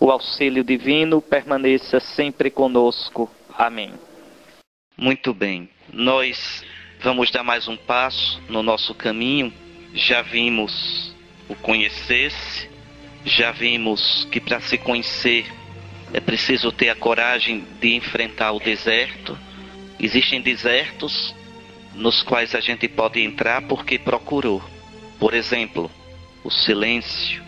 O auxílio divino permaneça sempre conosco. Amém. Muito bem. Nós vamos dar mais um passo no nosso caminho. Já vimos o conhecer-se, já vimos que para se conhecer é preciso ter a coragem de enfrentar o deserto. Existem desertos nos quais a gente pode entrar porque procurou. Por exemplo, o silêncio,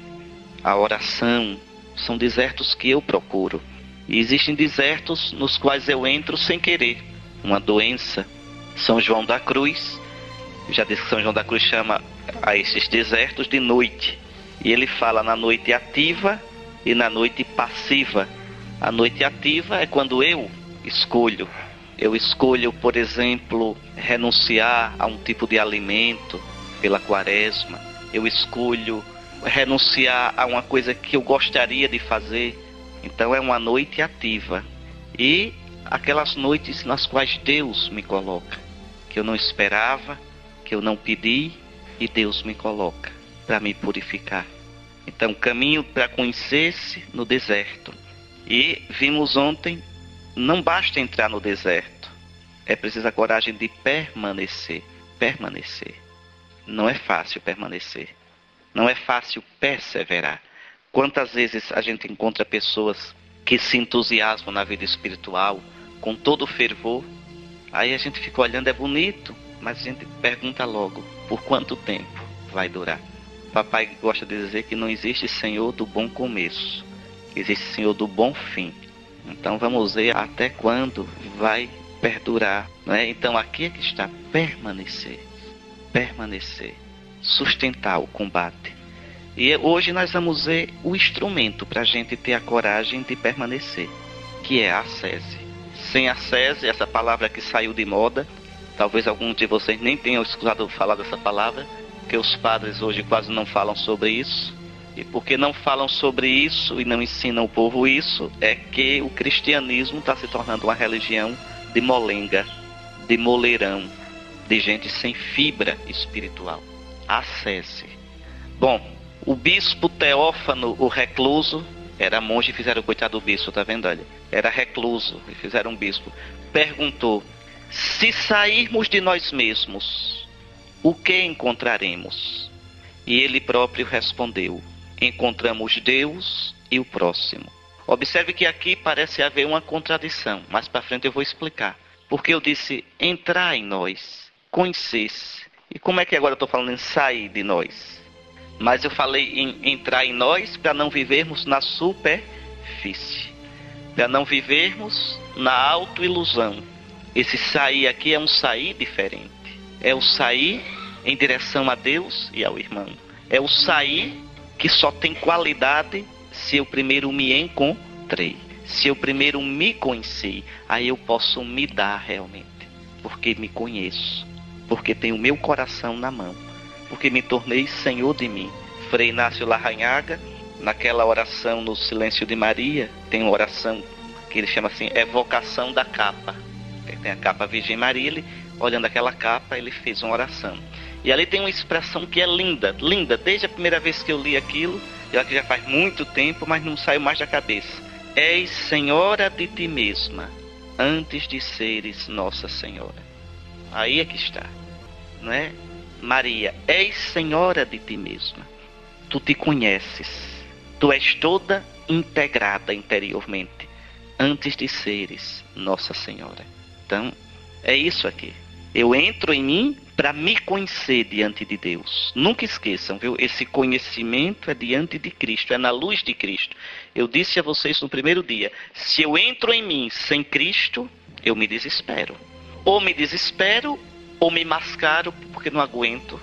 a oração, são desertos que eu procuro. E existem desertos nos quais eu entro sem querer. Uma doença. São João da Cruz, já disse que São João da Cruz chama a esses desertos de noite. E ele fala na noite ativa e na noite passiva. A noite ativa é quando eu escolho. Eu escolho, por exemplo, renunciar a um tipo de alimento pela quaresma. Eu escolho renunciar a uma coisa que eu gostaria de fazer. Então é uma noite ativa. E aquelas noites nas quais Deus me coloca, que eu não esperava, que eu não pedi, e Deus me coloca para me purificar. Então, caminho para conhecer-se no deserto. E vimos ontem, não basta entrar no deserto, é preciso a coragem de permanecer. Permanecer. Não é fácil permanecer. Não é fácil perseverar. Quantas vezes a gente encontra pessoas que se entusiasmam na vida espiritual com todo fervor, aí a gente fica olhando, é bonito, mas a gente pergunta logo, por quanto tempo vai durar? Papai gosta de dizer que não existe Senhor do bom começo, existe Senhor do bom fim. Então vamos ver até quando vai perdurar. Né? Então aqui é que está permanecer, permanecer sustentar o combate. E hoje nós vamos ver o instrumento para a gente ter a coragem de permanecer, que é a sese. Sem a sese, essa palavra que saiu de moda, talvez alguns de vocês nem tenham escutado falar dessa palavra, que os padres hoje quase não falam sobre isso. E porque não falam sobre isso e não ensinam o povo isso, é que o cristianismo está se tornando uma religião de molenga, de moleirão, de gente sem fibra espiritual acesse. Bom, o bispo Teófano, o recluso, era monge e fizeram coitado do bispo, tá vendo? Olha, era recluso e fizeram um bispo. Perguntou: Se sairmos de nós mesmos, o que encontraremos? E ele próprio respondeu: Encontramos Deus e o próximo. Observe que aqui parece haver uma contradição, mais para frente eu vou explicar. Porque eu disse: entrar em nós, conhecer-se e como é que agora eu estou falando em sair de nós? Mas eu falei em entrar em nós para não vivermos na superfície, para não vivermos na autoilusão. Esse sair aqui é um sair diferente. É o sair em direção a Deus e ao irmão. É o sair que só tem qualidade se eu primeiro me encontrei. Se eu primeiro me conheci, aí eu posso me dar realmente, porque me conheço porque tenho meu coração na mão, porque me tornei senhor de mim. Frei Inácio Larranhaga, naquela oração no Silêncio de Maria, tem uma oração que ele chama assim, evocação da capa. Tem a capa Virgem Maria, ele, olhando aquela capa, ele fez uma oração. E ali tem uma expressão que é linda, linda, desde a primeira vez que eu li aquilo, já que já faz muito tempo, mas não saiu mais da cabeça. És Senhora de ti mesma, antes de seres Nossa Senhora. Aí é que está não é? Maria, és senhora de ti mesma. Tu te conheces. Tu és toda integrada interiormente antes de seres Nossa Senhora. Então, é isso aqui. Eu entro em mim para me conhecer diante de Deus. Nunca esqueçam, viu? Esse conhecimento é diante de Cristo, é na luz de Cristo. Eu disse a vocês no primeiro dia: se eu entro em mim sem Cristo, eu me desespero. Ou me desespero, ou me mascaro porque não aguento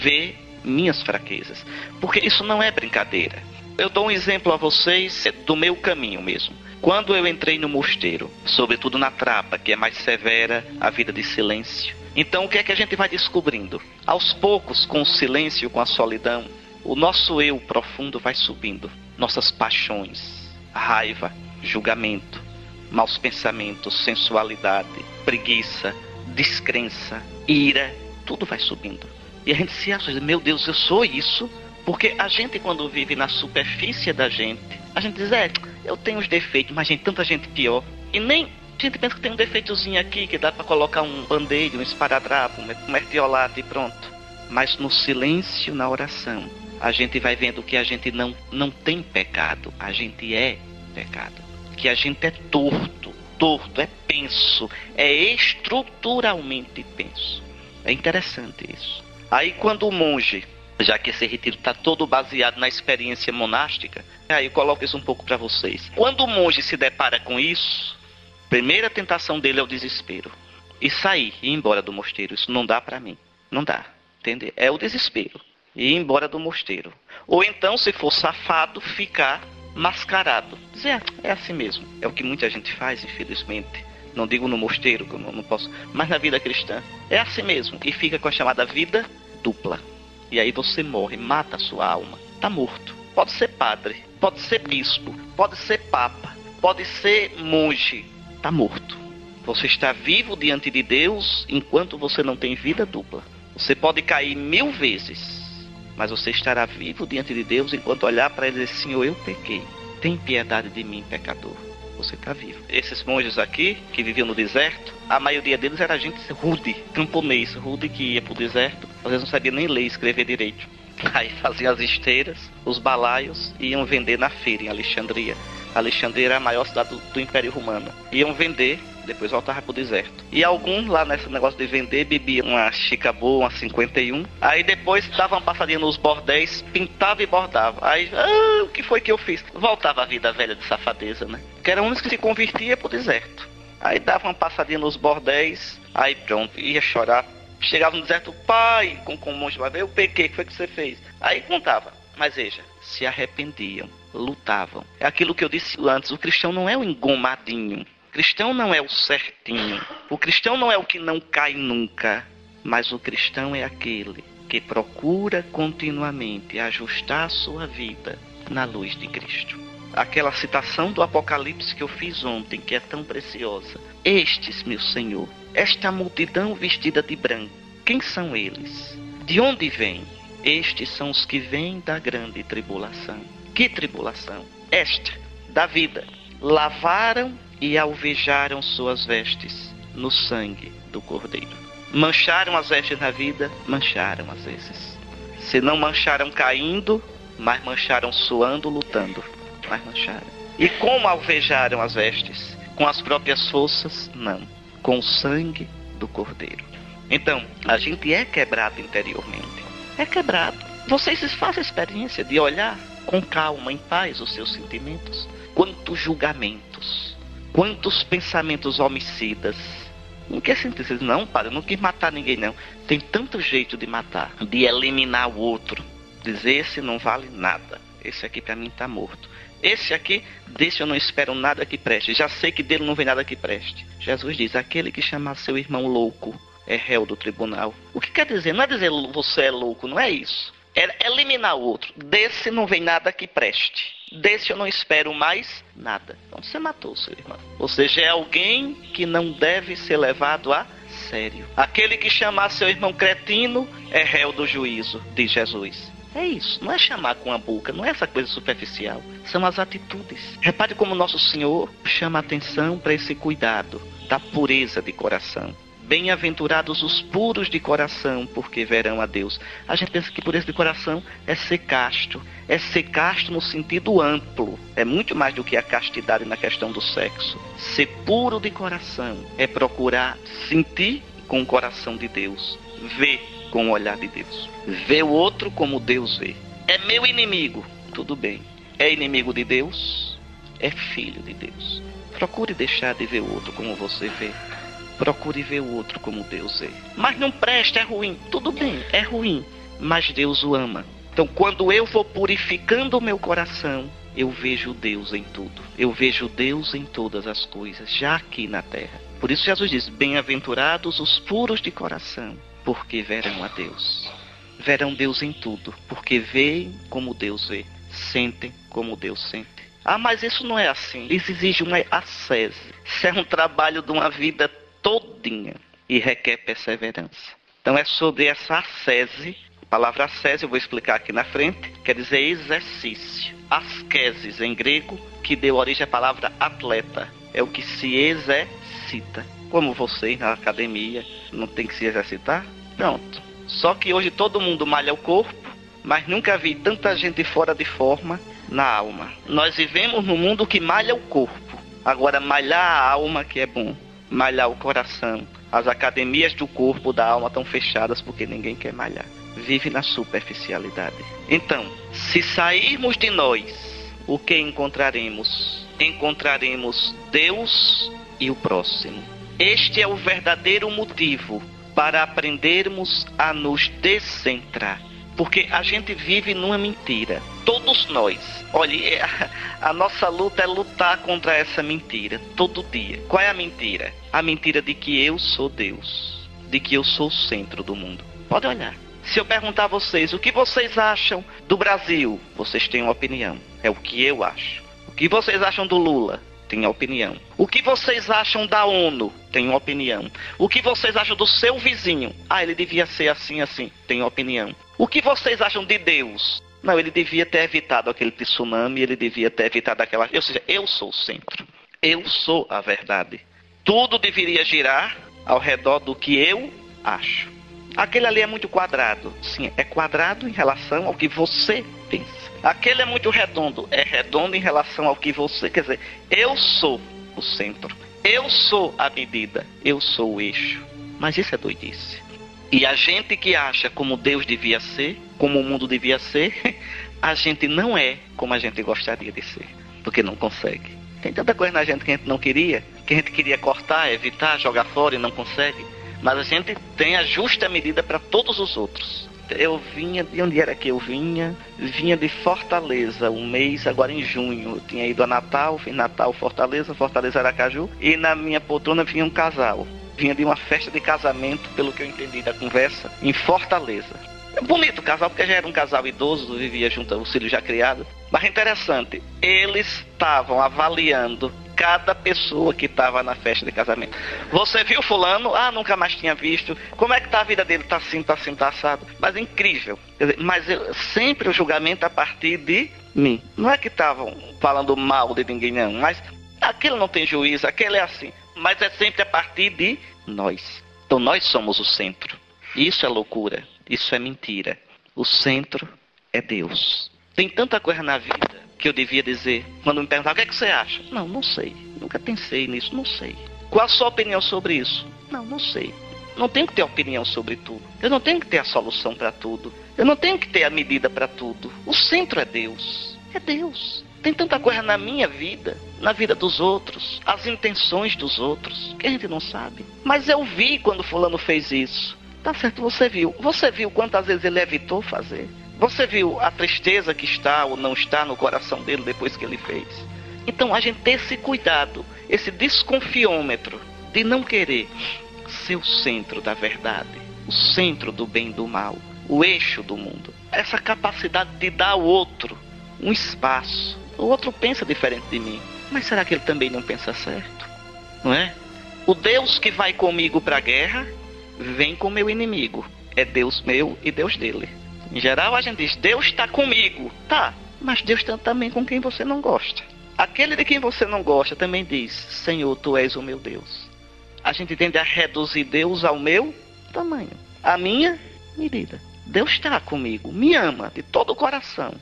ver minhas fraquezas. Porque isso não é brincadeira. Eu dou um exemplo a vocês do meu caminho mesmo. Quando eu entrei no mosteiro, sobretudo na trapa, que é mais severa, a vida de silêncio. Então o que é que a gente vai descobrindo? Aos poucos, com o silêncio, com a solidão, o nosso eu profundo vai subindo. Nossas paixões, raiva, julgamento, maus pensamentos, sensualidade, preguiça, descrença, ira, tudo vai subindo. E a gente se acha, meu Deus, eu sou isso. Porque a gente, quando vive na superfície da gente, a gente diz, é, eu tenho os defeitos, mas gente, tanta gente pior. E nem a gente pensa que tem um defeitozinho aqui que dá para colocar um band-aid, um esparadrapo, um mertiolate e pronto. Mas no silêncio, na oração, a gente vai vendo que a gente não, não tem pecado, a gente é pecado. Que a gente é torto, torto, é penso, é estruturalmente penso. É interessante isso. Aí quando o monge, já que esse retiro está todo baseado na experiência monástica, aí eu coloco isso um pouco para vocês. Quando o monge se depara com isso, primeira tentação dele é o desespero. E sair, ir embora do mosteiro. Isso não dá para mim. Não dá. Entender? É o desespero. E ir embora do mosteiro. Ou então, se for safado, ficar mascarado. Dizer, é assim mesmo. É o que muita gente faz, infelizmente. Não digo no mosteiro, que eu não, não posso, mas na vida cristã. É assim mesmo. E fica com a chamada vida dupla. E aí você morre, mata a sua alma. Tá morto. Pode ser padre, pode ser bispo, pode ser papa, pode ser monge. Tá morto. Você está vivo diante de Deus enquanto você não tem vida dupla. Você pode cair mil vezes, mas você estará vivo diante de Deus enquanto olhar para ele e dizer: Senhor, eu pequei. Tem piedade de mim, pecador. Você está vivo. Esses monges aqui, que viviam no deserto, a maioria deles era gente rude, camponês, rude que ia para o deserto, às vezes não sabia nem ler escrever direito. Aí faziam as esteiras, os balaios, e iam vender na feira em Alexandria. Alexandria era a maior cidade do, do Império Romano. Iam vender depois voltava pro deserto. E alguns lá nesse negócio de vender bebiam uma chica boa, uma 51. Aí depois dava uma passadinha nos bordéis, pintava e bordava. Aí, ah, o que foi que eu fiz? Voltava a vida velha de safadeza, né? Que era um que se convertia pro deserto. Aí dava uma passadinha nos bordéis, aí pronto, ia chorar. Chegava no deserto, pai, com, com um monte de eu pequei, o que foi que você fez? Aí contava. Mas veja, se arrependiam, lutavam. É aquilo que eu disse antes, o cristão não é o engomadinho cristão não é o certinho. O cristão não é o que não cai nunca. Mas o cristão é aquele que procura continuamente ajustar sua vida na luz de Cristo. Aquela citação do Apocalipse que eu fiz ontem, que é tão preciosa. Estes, meu Senhor, esta multidão vestida de branco, quem são eles? De onde vêm? Estes são os que vêm da grande tribulação. Que tribulação? Esta, da vida. Lavaram e alvejaram suas vestes no sangue do Cordeiro. Mancharam as vestes na vida, mancharam às vezes. Se não mancharam caindo, mas mancharam suando, lutando, mas mancharam. E como alvejaram as vestes? Com as próprias forças? Não. Com o sangue do Cordeiro. Então, a gente é quebrado interiormente. É quebrado. Vocês fazem a experiência de olhar com calma, em paz, os seus sentimentos. Quantos julgamentos, Quantos pensamentos homicidas. Não quer sentir, não, padre, eu não quis matar ninguém, não. Tem tanto jeito de matar, de eliminar o outro. Dizer, esse não vale nada. Esse aqui para mim tá morto. Esse aqui, desse eu não espero nada que preste. Já sei que dele não vem nada que preste. Jesus diz: aquele que chamar seu irmão louco é réu do tribunal. O que quer dizer? Não é dizer você é louco, não é isso. É eliminar o outro. Desse não vem nada que preste. Desse eu não espero mais nada. Então você matou seu irmão. Ou seja, é alguém que não deve ser levado a sério. Aquele que chamar seu irmão cretino é réu do juízo, diz Jesus. É isso, não é chamar com a boca, não é essa coisa superficial. São as atitudes. Repare como nosso Senhor chama atenção para esse cuidado da pureza de coração. Bem-aventurados os puros de coração, porque verão a Deus. A gente pensa que pureza de coração é ser casto. É ser casto no sentido amplo. É muito mais do que a castidade na questão do sexo. Ser puro de coração é procurar sentir com o coração de Deus. Ver com o olhar de Deus. Ver o outro como Deus vê. É meu inimigo. Tudo bem. É inimigo de Deus? É filho de Deus. Procure deixar de ver o outro como você vê procure ver o outro como Deus é. Mas não presta, é ruim. Tudo bem, é ruim, mas Deus o ama. Então, quando eu vou purificando o meu coração, eu vejo Deus em tudo. Eu vejo Deus em todas as coisas, já aqui na terra. Por isso Jesus diz: Bem-aventurados os puros de coração, porque verão a Deus. Verão Deus em tudo, porque veem como Deus vê, sentem como Deus sente. Ah, mas isso não é assim. Isso exige uma ascese. Isso é um trabalho de uma vida todinha e requer perseverança. Então é sobre essa ascese A palavra ascese, eu vou explicar aqui na frente, quer dizer exercício. Asceses em grego, que deu origem à palavra atleta. É o que se exercita. Como vocês na academia não tem que se exercitar? Pronto. Só que hoje todo mundo malha o corpo, mas nunca vi tanta gente fora de forma na alma. Nós vivemos num mundo que malha o corpo. Agora, malhar a alma que é bom. Malhar o coração. As academias do corpo, da alma estão fechadas porque ninguém quer malhar. Vive na superficialidade. Então, se sairmos de nós, o que encontraremos? Encontraremos Deus e o próximo. Este é o verdadeiro motivo para aprendermos a nos descentrar. Porque a gente vive numa mentira. Todos nós. Olha, a, a, nossa luta é lutar contra essa mentira todo dia. Qual é a mentira? A mentira de que eu sou Deus. De que eu sou o centro do mundo. Pode olhar. Se eu perguntar a vocês o que vocês acham do Brasil, vocês têm uma opinião. É o que eu acho. O que vocês acham do Lula? Tem opinião. O que vocês acham da ONU? Tem uma opinião. O que vocês acham do seu vizinho? Ah, ele devia ser assim, assim. Tem opinião. O que vocês acham de Deus? Não, ele devia ter evitado aquele tsunami, ele devia ter evitado aquela. Ou seja, eu sou o centro. Eu sou a verdade. Tudo deveria girar ao redor do que eu acho. Aquele ali é muito quadrado. Sim, é quadrado em relação ao que você pensa. Aquele é muito redondo. É redondo em relação ao que você. Quer dizer, eu sou o centro. Eu sou a medida. Eu sou o eixo. Mas isso é doidice. E a gente que acha como Deus devia ser, como o mundo devia ser, a gente não é como a gente gostaria de ser. Porque não consegue. Tem tanta coisa na gente que a gente não queria, que a gente queria cortar, evitar, jogar fora e não consegue. Mas a gente tem a justa medida para todos os outros eu vinha, de onde era que eu vinha? Vinha de Fortaleza, um mês agora em junho. Eu tinha ido a Natal, fiz Natal, Fortaleza, Fortaleza Aracaju, e na minha poltrona vinha um casal. Vinha de uma festa de casamento, pelo que eu entendi da conversa, em Fortaleza. É bonito o casal, porque já era um casal idoso, vivia junto, o filho já criado. Mas interessante, eles estavam avaliando cada pessoa que estava na festa de casamento. Você viu fulano? Ah, nunca mais tinha visto. Como é que tá a vida dele? Tá assim, tá assim, tá assado. Mas é incrível. Dizer, mas eu, sempre o julgamento a partir de mim. Não é que estavam falando mal de ninguém, não. Mas aquele não tem juízo, aquele é assim. Mas é sempre a partir de nós. Então nós somos o centro. Isso é loucura. Isso é mentira. O centro é Deus. Tem tanta coisa na vida que eu devia dizer quando me perguntavam o que, é que você acha? Não, não sei. Nunca pensei nisso, não sei. Qual a sua opinião sobre isso? Não, não sei. Não tenho que ter opinião sobre tudo. Eu não tenho que ter a solução para tudo. Eu não tenho que ter a medida para tudo. O centro é Deus. É Deus. Tem tanta coisa na minha vida, na vida dos outros, as intenções dos outros, que a gente não sabe. Mas eu vi quando fulano fez isso. Tá certo, você viu. Você viu quantas vezes ele evitou fazer? Você viu a tristeza que está ou não está no coração dele depois que ele fez? Então a gente tem esse cuidado, esse desconfiômetro de não querer ser o centro da verdade, o centro do bem e do mal, o eixo do mundo. Essa capacidade de dar ao outro um espaço. O outro pensa diferente de mim, mas será que ele também não pensa certo? Não é? O Deus que vai comigo para a guerra vem com meu inimigo. É Deus meu e Deus dele. Em geral, a gente diz: Deus está comigo. Tá, mas Deus está também com quem você não gosta. Aquele de quem você não gosta também diz: Senhor, tu és o meu Deus. A gente tende a reduzir Deus ao meu tamanho, a minha medida. Deus está comigo, me ama de todo o coração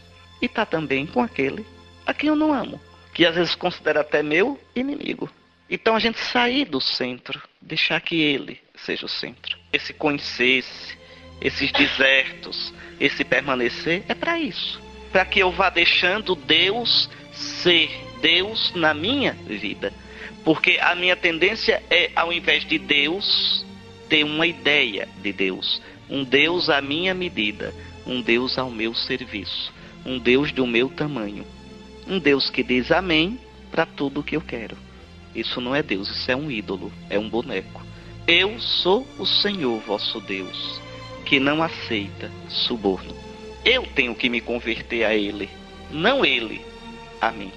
e está também com aquele a quem eu não amo, que às vezes considera até meu inimigo. Então a gente sair do centro, deixar que ele seja o centro. Esse conhecer-se, esses desertos, esse permanecer, é para isso. Para que eu vá deixando Deus ser Deus na minha vida. Porque a minha tendência é, ao invés de Deus, ter uma ideia de Deus. Um Deus à minha medida. Um Deus ao meu serviço. Um Deus do meu tamanho. Um Deus que diz amém para tudo o que eu quero. Isso não é Deus, isso é um ídolo, é um boneco. Eu sou o Senhor vosso Deus que não aceita suborno. Eu tenho que me converter a ele, não ele a mim.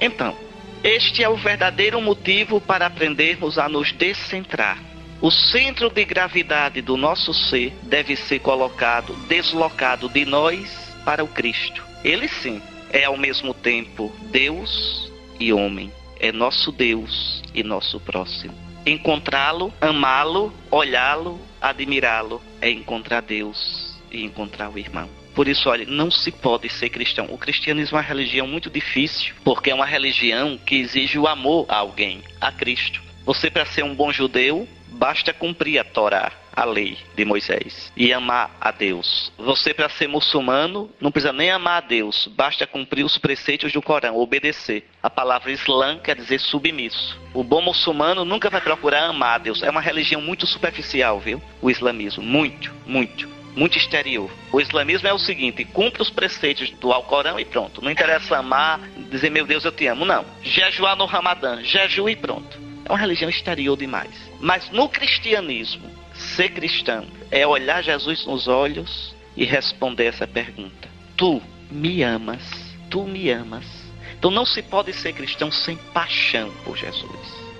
Então, este é o verdadeiro motivo para aprendermos a nos descentrar. O centro de gravidade do nosso ser deve ser colocado, deslocado de nós para o Cristo. Ele sim é ao mesmo tempo Deus e homem. É nosso Deus e nosso próximo. Encontrá-lo, amá-lo, olhá-lo, admirá-lo é encontrar Deus e encontrar o irmão. Por isso, olha, não se pode ser cristão. O cristianismo é uma religião muito difícil, porque é uma religião que exige o amor a alguém, a Cristo. Você, para ser um bom judeu, basta cumprir a Torá, a lei de Moisés, e amar a Deus. Você, para ser muçulmano, não precisa nem amar a Deus, basta cumprir os preceitos do Corão, obedecer. A palavra Islã quer dizer submisso. O bom muçulmano nunca vai procurar amar a Deus. É uma religião muito superficial, viu? O islamismo. Muito, muito muito exterior. O islamismo é o seguinte: cumpre os preceitos do Alcorão e pronto. Não interessa amar, dizer meu Deus eu te amo. Não. Jejuar no Ramadã, jejua e pronto. É uma religião exterior demais. Mas no cristianismo, ser cristão é olhar Jesus nos olhos e responder essa pergunta: Tu me amas? Tu me amas? Então não se pode ser cristão sem paixão por Jesus.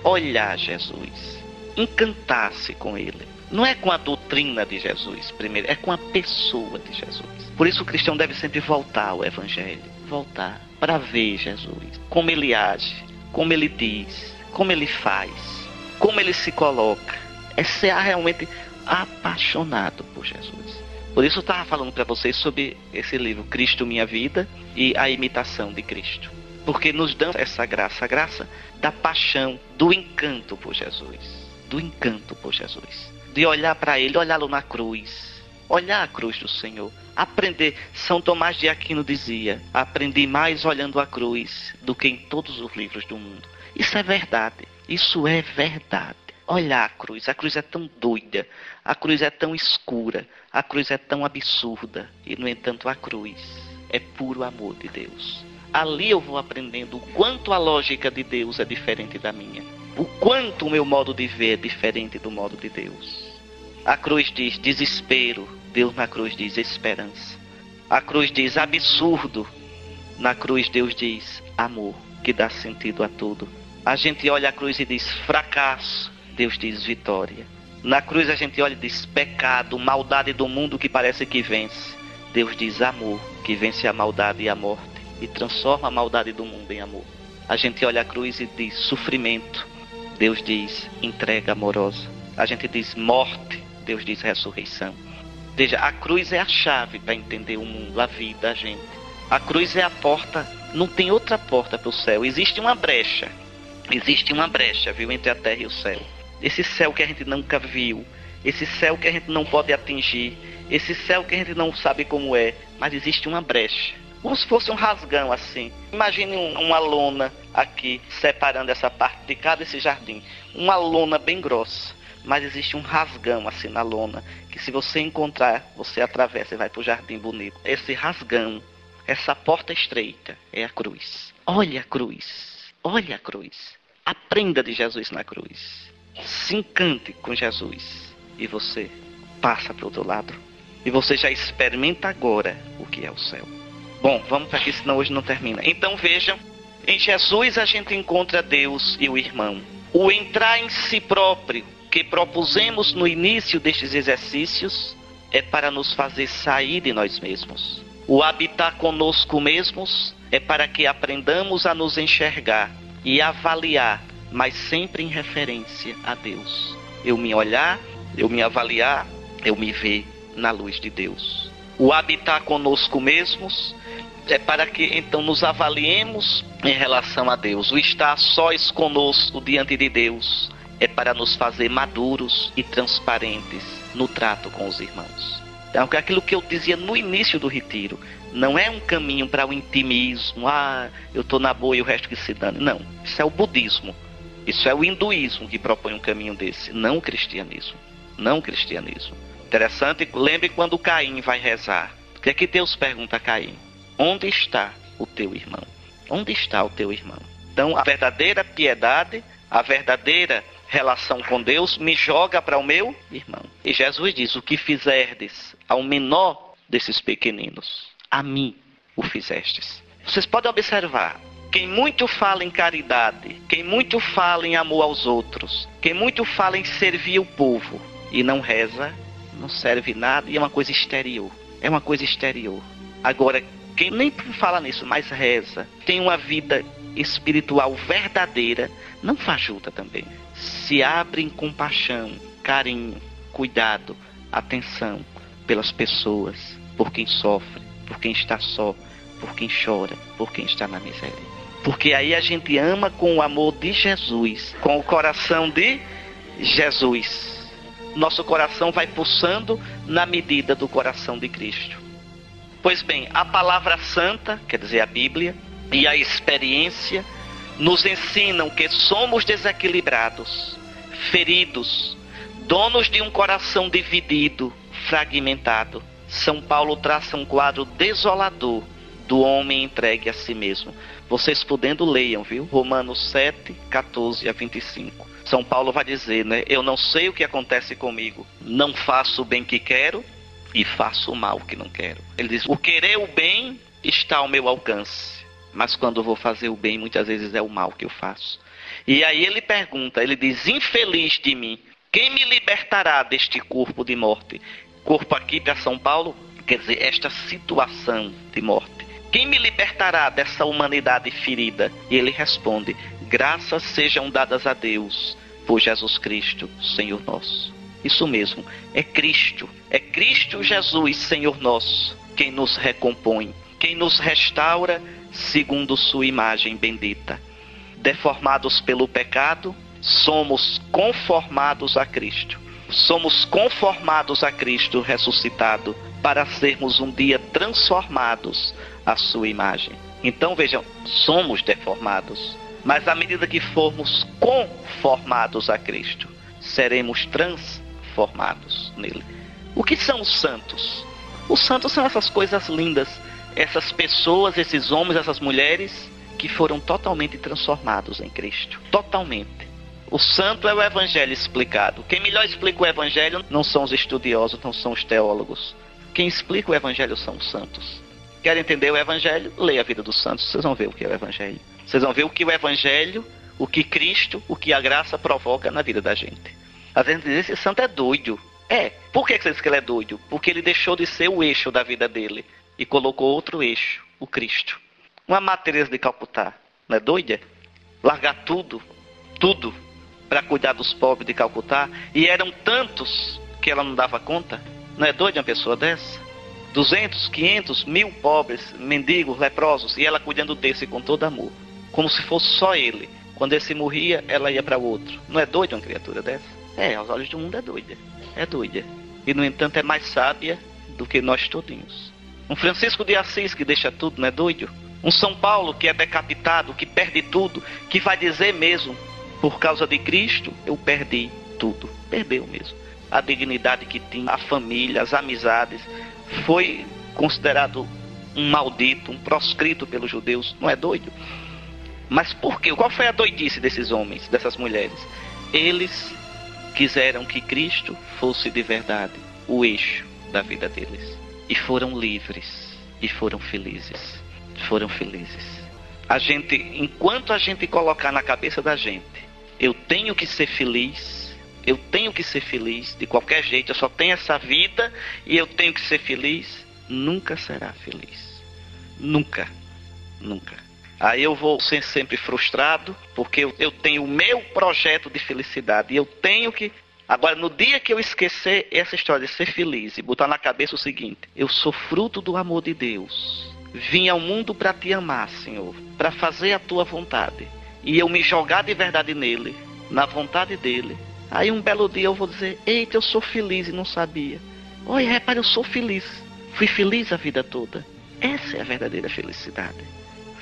Olhar Jesus, encantar-se com ele não é com a doutrina de Jesus, primeiro, é com a pessoa de Jesus. Por isso o cristão deve sempre voltar ao Evangelho, voltar para ver Jesus, como ele age, como ele diz, como ele faz, como ele se coloca. É ser realmente apaixonado por Jesus. Por isso eu estava falando para vocês sobre esse livro, Cristo Minha Vida e a imitação de Cristo. Porque nos dá essa graça, a graça da paixão, do encanto por Jesus. Do encanto por Jesus de olhar para ele, olhá-lo na cruz, olhar a cruz do Senhor, aprender. São Tomás de Aquino dizia: aprendi mais olhando a cruz do que em todos os livros do mundo. Isso é verdade. Isso é verdade. Olhar a cruz. A cruz é tão doida. A cruz é tão escura. A cruz é tão absurda. E, no entanto, a cruz é puro amor de Deus. Ali eu vou aprendendo o quanto a lógica de Deus é diferente da minha o quanto o meu modo de ver é diferente do modo de Deus. A cruz diz desespero, Deus na cruz diz esperança. A cruz diz absurdo, na cruz Deus diz amor, que dá sentido a tudo. A gente olha a cruz e diz fracasso, Deus diz vitória. Na cruz a gente olha e diz pecado, maldade do mundo que parece que vence. Deus diz amor, que vence a maldade e a morte e transforma a maldade do mundo em amor. A gente olha a cruz e diz sofrimento, Deus diz entrega amorosa. A gente diz morte, Deus diz ressurreição. Veja, a cruz é a chave para entender o mundo, a vida, a gente. A cruz é a porta, não tem outra porta para o céu. Existe uma brecha. Existe uma brecha, viu, entre a terra e o céu. Esse céu que a gente nunca viu, esse céu que a gente não pode atingir, esse céu que a gente não sabe como é, mas existe uma brecha como se fosse um rasgão assim. Imagine um, uma lona aqui separando essa parte de cada esse jardim. Uma lona bem grossa. Mas existe um rasgão assim na lona que se você encontrar, você atravessa e vai para o jardim bonito. Esse rasgão, essa porta estreita é a cruz. Olha a cruz. Olha a cruz. Aprenda de Jesus na cruz. Se encante com Jesus. E você passa para o outro lado. E você já experimenta agora o que é o céu. Bom, vamos para aqui, senão hoje não termina. Então vejam, em Jesus a gente encontra Deus e o irmão. O entrar em si próprio que propusemos no início destes exercícios é para nos fazer sair de nós mesmos. O habitar conosco mesmos é para que aprendamos a nos enxergar e avaliar, mas sempre em referência a Deus. Eu me olhar, eu me avaliar, eu me ver na luz de Deus. O habitar conosco mesmos é para que então nos avaliemos em relação a Deus. O estar sós conosco diante de Deus é para nos fazer maduros e transparentes no trato com os irmãos. Então, aquilo que eu dizia no início do retiro, não é um caminho para o intimismo, ah, eu estou na boa e o resto que se dane. Não, isso é o budismo. Isso é o hinduísmo que propõe um caminho desse, não o cristianismo. Não o cristianismo. Interessante, lembre quando Caim vai rezar. O que é que Deus pergunta a Caim? Onde está o teu irmão? Onde está o teu irmão? Então, a verdadeira piedade, a verdadeira relação com Deus me joga para o meu irmão. E Jesus diz: O que fizerdes ao menor desses pequeninos, a mim o fizestes. Vocês podem observar, Quem muito fala em caridade, quem muito fala em amor aos outros, quem muito fala em servir o povo e não reza, não serve nada e é uma coisa exterior. É uma coisa exterior. Agora, quem nem fala nisso, mas reza, tem uma vida espiritual verdadeira, não fajuta também. Se abre em compaixão, carinho, cuidado, atenção pelas pessoas, por quem sofre, por quem está só, por quem chora, por quem está na miséria. Porque aí a gente ama com o amor de Jesus, com o coração de Jesus. Nosso coração vai pulsando na medida do coração de Cristo. Pois bem, a palavra santa, quer dizer, a Bíblia, e a experiência nos ensinam que somos desequilibrados, feridos, donos de um coração dividido, fragmentado. São Paulo traça um quadro desolador do homem entregue a si mesmo. Vocês podendo leiam, viu? Romanos 7, 14 a 25. São Paulo vai dizer, né? Eu não sei o que acontece comigo. Não faço o bem que quero e faço o mal que não quero. Ele diz: O querer o bem está ao meu alcance. Mas quando vou fazer o bem, muitas vezes é o mal que eu faço. E aí ele pergunta, ele diz: Infeliz de mim, quem me libertará deste corpo de morte? Corpo aqui para São Paulo, quer dizer, esta situação de morte. Quem me libertará dessa humanidade ferida? E ele responde: Graças sejam dadas a Deus por Jesus Cristo, Senhor nosso. Isso mesmo, é Cristo, é Cristo Jesus, Senhor nosso, quem nos recompõe, quem nos restaura segundo Sua imagem bendita. Deformados pelo pecado, somos conformados a Cristo. Somos conformados a Cristo ressuscitado para sermos um dia transformados à sua imagem. Então vejam, somos deformados, mas à medida que formos conformados a Cristo, seremos transformados nele. O que são os santos? Os santos são essas coisas lindas, essas pessoas, esses homens, essas mulheres que foram totalmente transformados em Cristo. Totalmente. O santo é o evangelho explicado. Quem melhor explica o evangelho não são os estudiosos, não são os teólogos. Quem explica o evangelho são os santos. Quer entender o evangelho? Leia a vida dos santos, vocês vão ver o que é o evangelho. Vocês vão ver o que o evangelho, o que Cristo, o que a graça provoca na vida da gente. Às vezes diz, esse santo é doido. É. Por que você diz que ele é doido? Porque ele deixou de ser o eixo da vida dele e colocou outro eixo, o Cristo. Uma matriz de Calcutá. Não é doida? Largar tudo, tudo, para cuidar dos pobres de Calcutá. E eram tantos que ela não dava conta. Não é doida uma pessoa dessa? 200, 500, mil pobres, mendigos, leprosos, e ela cuidando desse com todo amor. Como se fosse só ele. Quando esse morria, ela ia para outro. Não é doida uma criatura dessa? É, aos olhos do mundo é doida. É doida. E no entanto é mais sábia do que nós todinhos. Um Francisco de Assis que deixa tudo, não é doido? Um São Paulo que é decapitado, que perde tudo, que vai dizer mesmo, por causa de Cristo, eu perdi tudo. Perdeu mesmo. A dignidade que tinha, a família, as amizades. Foi considerado um maldito, um proscrito pelos judeus. Não é doido? Mas por quê? Qual foi a doidice desses homens, dessas mulheres? Eles quiseram que Cristo fosse de verdade o eixo da vida deles. E foram livres. E foram felizes. Foram felizes. A gente, enquanto a gente colocar na cabeça da gente eu tenho que ser feliz, eu tenho que ser feliz de qualquer jeito, eu só tenho essa vida e eu tenho que ser feliz, nunca será feliz. Nunca, nunca. Aí eu vou ser sempre frustrado, porque eu, eu tenho o meu projeto de felicidade e eu tenho que. Agora, no dia que eu esquecer essa história de ser feliz e botar na cabeça o seguinte: eu sou fruto do amor de Deus. Vim ao mundo para te amar, Senhor, para fazer a tua vontade e eu me jogar de verdade nele, na vontade dele, aí um belo dia eu vou dizer: Eita, eu sou feliz e não sabia. Olha, repare, eu sou feliz. Fui feliz a vida toda. Essa é a verdadeira felicidade.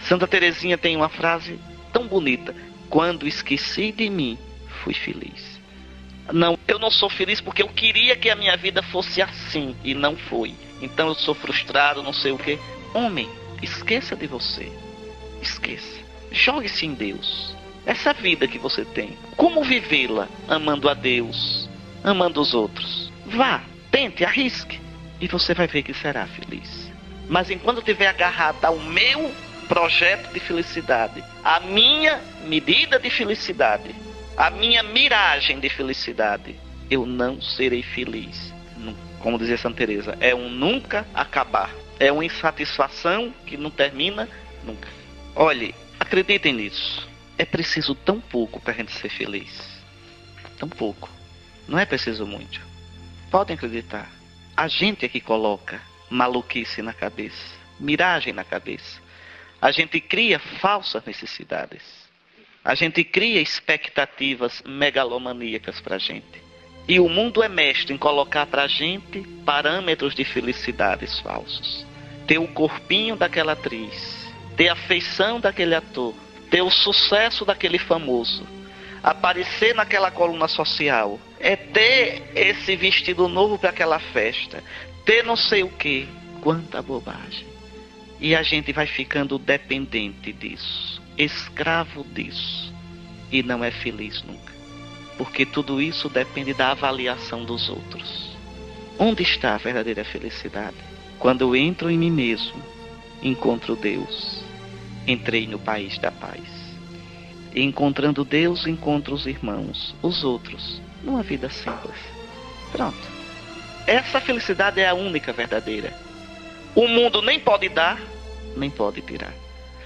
Santa Teresinha tem uma frase tão bonita: Quando esqueci de mim, fui feliz. Não, eu não sou feliz porque eu queria que a minha vida fosse assim e não foi. Então eu sou frustrado, não sei o que. Homem, esqueça de você. Esqueça. Jogue-se em Deus. Essa vida que você tem, como vivê-la amando a Deus, amando os outros? Vá, tente, arrisque, e você vai ver que será feliz. Mas enquanto estiver agarrado ao meu projeto de felicidade, a minha medida de felicidade, a minha miragem de felicidade, eu não serei feliz. Como dizia Santa Teresa, é um nunca acabar. É uma insatisfação que não termina nunca. Olhe, acreditem nisso. É preciso tão pouco para a gente ser feliz. Tão pouco. Não é preciso muito. Podem acreditar. A gente é que coloca maluquice na cabeça, miragem na cabeça. A gente cria falsas necessidades. A gente cria expectativas megalomaníacas para a gente. E o mundo é mestre em colocar para a gente parâmetros de felicidades falsos. Ter o corpinho daquela atriz, ter a feição daquele ator, ter o sucesso daquele famoso, aparecer naquela coluna social, é ter esse vestido novo para aquela festa, ter não sei o que. Quanta bobagem. E a gente vai ficando dependente disso, escravo disso, e não é feliz nunca. Porque tudo isso depende da avaliação dos outros. Onde está a verdadeira felicidade? Quando eu entro em mim mesmo, encontro Deus. Entrei no país da paz. Encontrando Deus, encontro os irmãos, os outros, numa vida simples. Pronto. Essa felicidade é a única verdadeira. O mundo nem pode dar, nem pode tirar.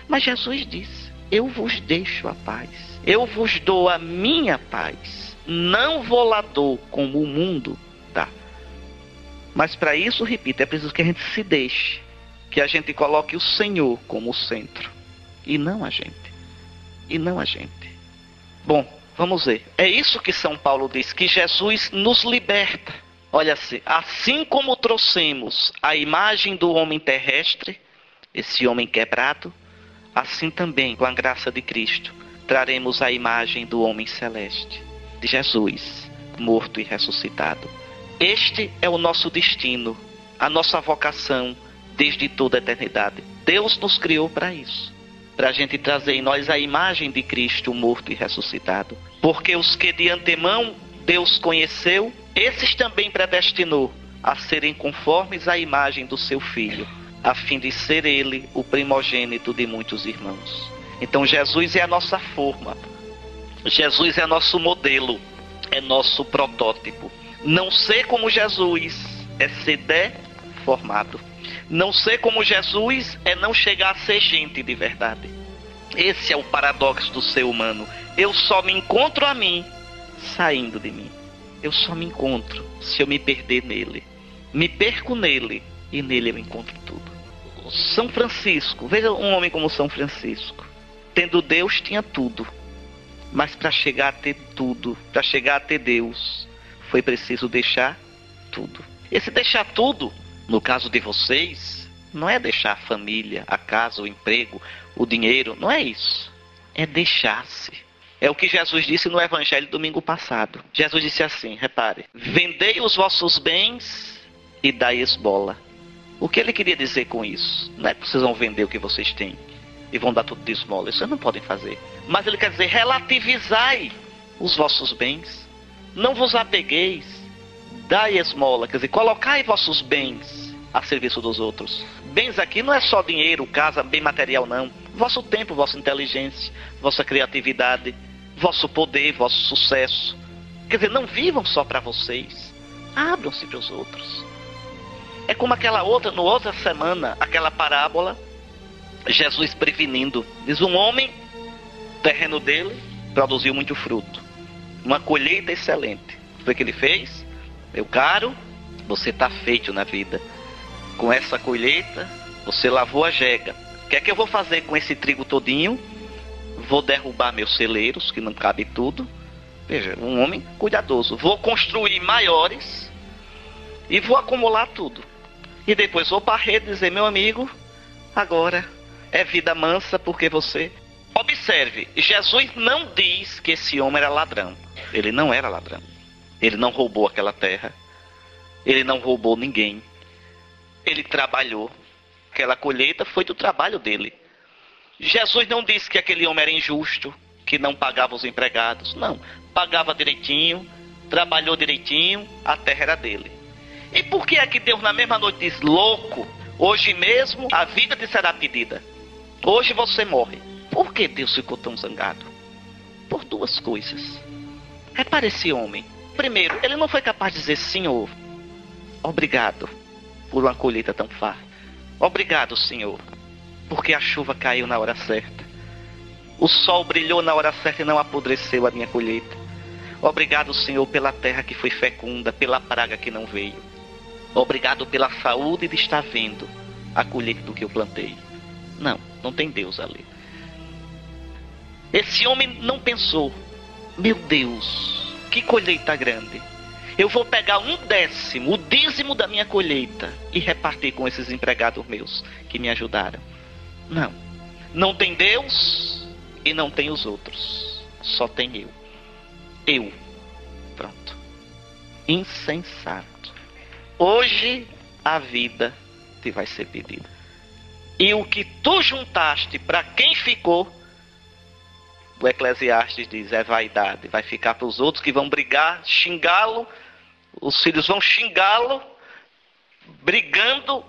Mas Jesus disse: Eu vos deixo a paz. Eu vos dou a minha paz. Não vou lá dou como o mundo dá. Mas para isso, repito, é preciso que a gente se deixe. Que a gente coloque o Senhor como o centro. E não a gente. E não a gente. Bom, vamos ver. É isso que São Paulo diz: que Jesus nos liberta Olha assim, assim como trouxemos a imagem do homem terrestre, esse homem quebrado, assim também, com a graça de Cristo, traremos a imagem do homem celeste, de Jesus, morto e ressuscitado. Este é o nosso destino, a nossa vocação desde toda a eternidade. Deus nos criou para isso, para a gente trazer em nós a imagem de Cristo morto e ressuscitado. Porque os que de antemão Deus conheceu, esses também predestinou a serem conformes à imagem do seu filho, a fim de ser ele o primogênito de muitos irmãos. Então Jesus é a nossa forma, Jesus é nosso modelo, é nosso protótipo. Não ser como Jesus é ser deformado. Não ser como Jesus é não chegar a ser gente de verdade. Esse é o paradoxo do ser humano. Eu só me encontro a mim saindo de mim. Eu só me encontro se eu me perder nele. Me perco nele e nele eu encontro tudo. São Francisco, veja um homem como São Francisco. Tendo Deus, tinha tudo. Mas para chegar a ter tudo, para chegar a ter Deus, foi preciso deixar tudo. Esse deixar tudo, no caso de vocês, não é deixar a família, a casa, o emprego, o dinheiro, não é isso. É deixar-se é o que Jesus disse no Evangelho domingo passado. Jesus disse assim: repare, vendei os vossos bens e dai esmola. O que ele queria dizer com isso? Não é que vocês vão vender o que vocês têm e vão dar tudo de esmola. Isso vocês não podem fazer. Mas ele quer dizer: relativizai os vossos bens. Não vos apegueis. Dai esmola. Quer dizer, colocai vossos bens a serviço dos outros. Bens aqui não é só dinheiro, casa, bem material, não. Vosso tempo, vossa inteligência, vossa criatividade, vosso poder, vosso sucesso. Quer dizer, não vivam só para vocês. Abram-se para os outros. É como aquela outra, no outra semana, aquela parábola, Jesus prevenindo. Diz um homem, terreno dele produziu muito fruto. Uma colheita excelente. O que ele fez? Meu caro, você está feito na vida. Com essa colheita, você lavou a jega. O que é que eu vou fazer com esse trigo todinho? vou derrubar meus celeiros, que não cabe tudo. Veja, um homem cuidadoso. Vou construir maiores e vou acumular tudo. E depois vou para a rede dizer, meu amigo, agora é vida mansa porque você. Observe, Jesus não diz que esse homem era ladrão. Ele não era ladrão. Ele não roubou aquela terra. Ele não roubou ninguém. Ele trabalhou. Aquela colheita foi do trabalho dele. Jesus não disse que aquele homem era injusto, que não pagava os empregados. Não, pagava direitinho, trabalhou direitinho, a terra era dele. E por que é que Deus na mesma noite diz, louco, hoje mesmo a vida te será pedida? Hoje você morre. Por que Deus ficou tão zangado? Por duas coisas. Repare esse homem. Primeiro, ele não foi capaz de dizer, Senhor, obrigado por uma colheita tão farta. Obrigado, Senhor, porque a chuva caiu na hora certa. O sol brilhou na hora certa e não apodreceu a minha colheita. Obrigado, Senhor, pela terra que foi fecunda, pela praga que não veio. Obrigado pela saúde de estar vendo a colheita do que eu plantei. Não, não tem Deus ali. Esse homem não pensou, meu Deus, que colheita grande. Eu vou pegar um décimo, o dízimo da minha colheita e repartir com esses empregados meus que me ajudaram. Não. Não tem Deus e não tem os outros. Só tem eu. Eu. Pronto. Insensato. Hoje a vida te vai ser pedida. E o que tu juntaste para quem ficou, o Eclesiastes diz, é vaidade. Vai ficar para os outros que vão brigar, xingá-lo. Os filhos vão xingá-lo, brigando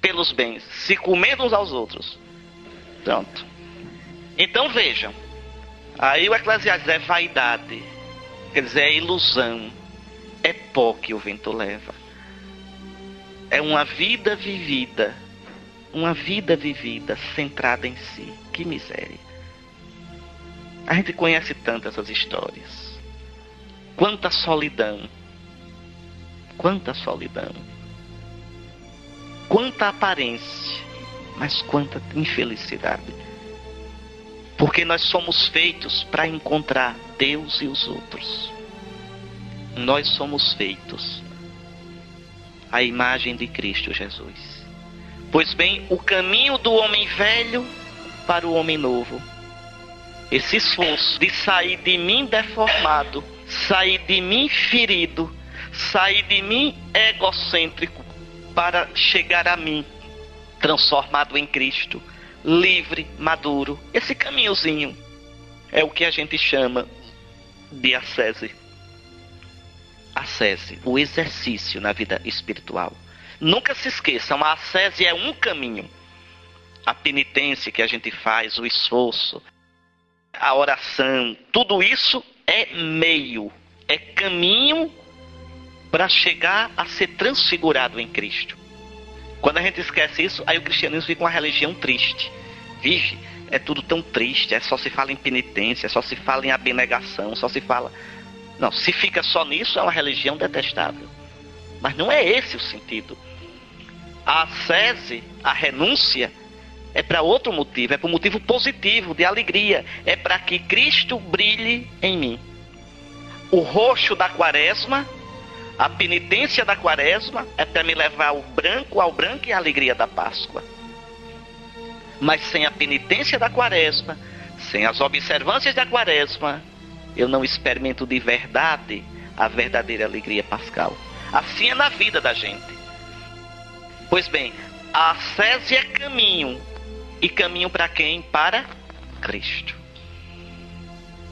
pelos bens, se comendo uns aos outros. Pronto. Então vejam. Aí o Eclesiastes é vaidade. Quer dizer, é ilusão. É pó que o vento leva. É uma vida vivida. Uma vida vivida centrada em si. Que miséria. A gente conhece tanto essas histórias. Quanta solidão. Quanta solidão. Quanta aparência. Mas quanta infelicidade. Porque nós somos feitos para encontrar Deus e os outros. Nós somos feitos à imagem de Cristo Jesus. Pois bem, o caminho do homem velho para o homem novo esse esforço de sair de mim deformado, sair de mim ferido, sair de mim egocêntrico para chegar a mim transformado em Cristo, livre, maduro. Esse caminhozinho é o que a gente chama de ascese. Ascese, o exercício na vida espiritual. Nunca se esqueçam, a ascese é um caminho. A penitência que a gente faz, o esforço, a oração, tudo isso é meio, é caminho para chegar a ser transfigurado em Cristo. Quando a gente esquece isso, aí o cristianismo fica uma religião triste. Vive, é tudo tão triste, é só se fala em penitência, é só se fala em abnegação, só se fala. Não, se fica só nisso, é uma religião detestável. Mas não é esse o sentido. A ascese, a renúncia, é para outro motivo, é para um motivo positivo, de alegria. É para que Cristo brilhe em mim. O roxo da quaresma, a penitência da quaresma, é para me levar ao branco, ao branco e à alegria da Páscoa. Mas sem a penitência da quaresma, sem as observâncias da quaresma, eu não experimento de verdade a verdadeira alegria pascal. Assim é na vida da gente. Pois bem, a ascese é caminho e caminho para quem? Para Cristo.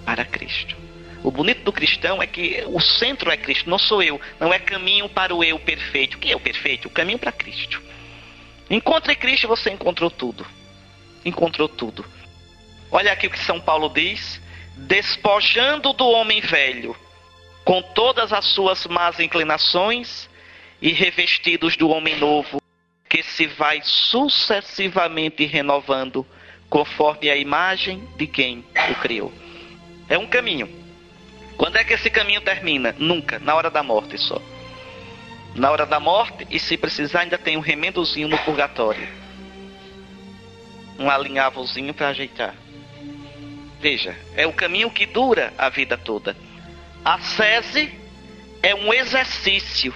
Para Cristo. O bonito do cristão é que o centro é Cristo, não sou eu. Não é caminho para o eu perfeito. O que é o perfeito? O caminho para Cristo. Encontre Cristo e você encontrou tudo. Encontrou tudo. Olha aqui o que São Paulo diz: despojando do homem velho, com todas as suas más inclinações, e revestidos do homem novo, que se vai sucessivamente renovando conforme a imagem de quem o criou. É um caminho. Quando é que esse caminho termina? Nunca, na hora da morte só. Na hora da morte, e se precisar, ainda tem um remendozinho no purgatório. Um alinhavozinho para ajeitar. Veja, é o caminho que dura a vida toda. A sese é um exercício,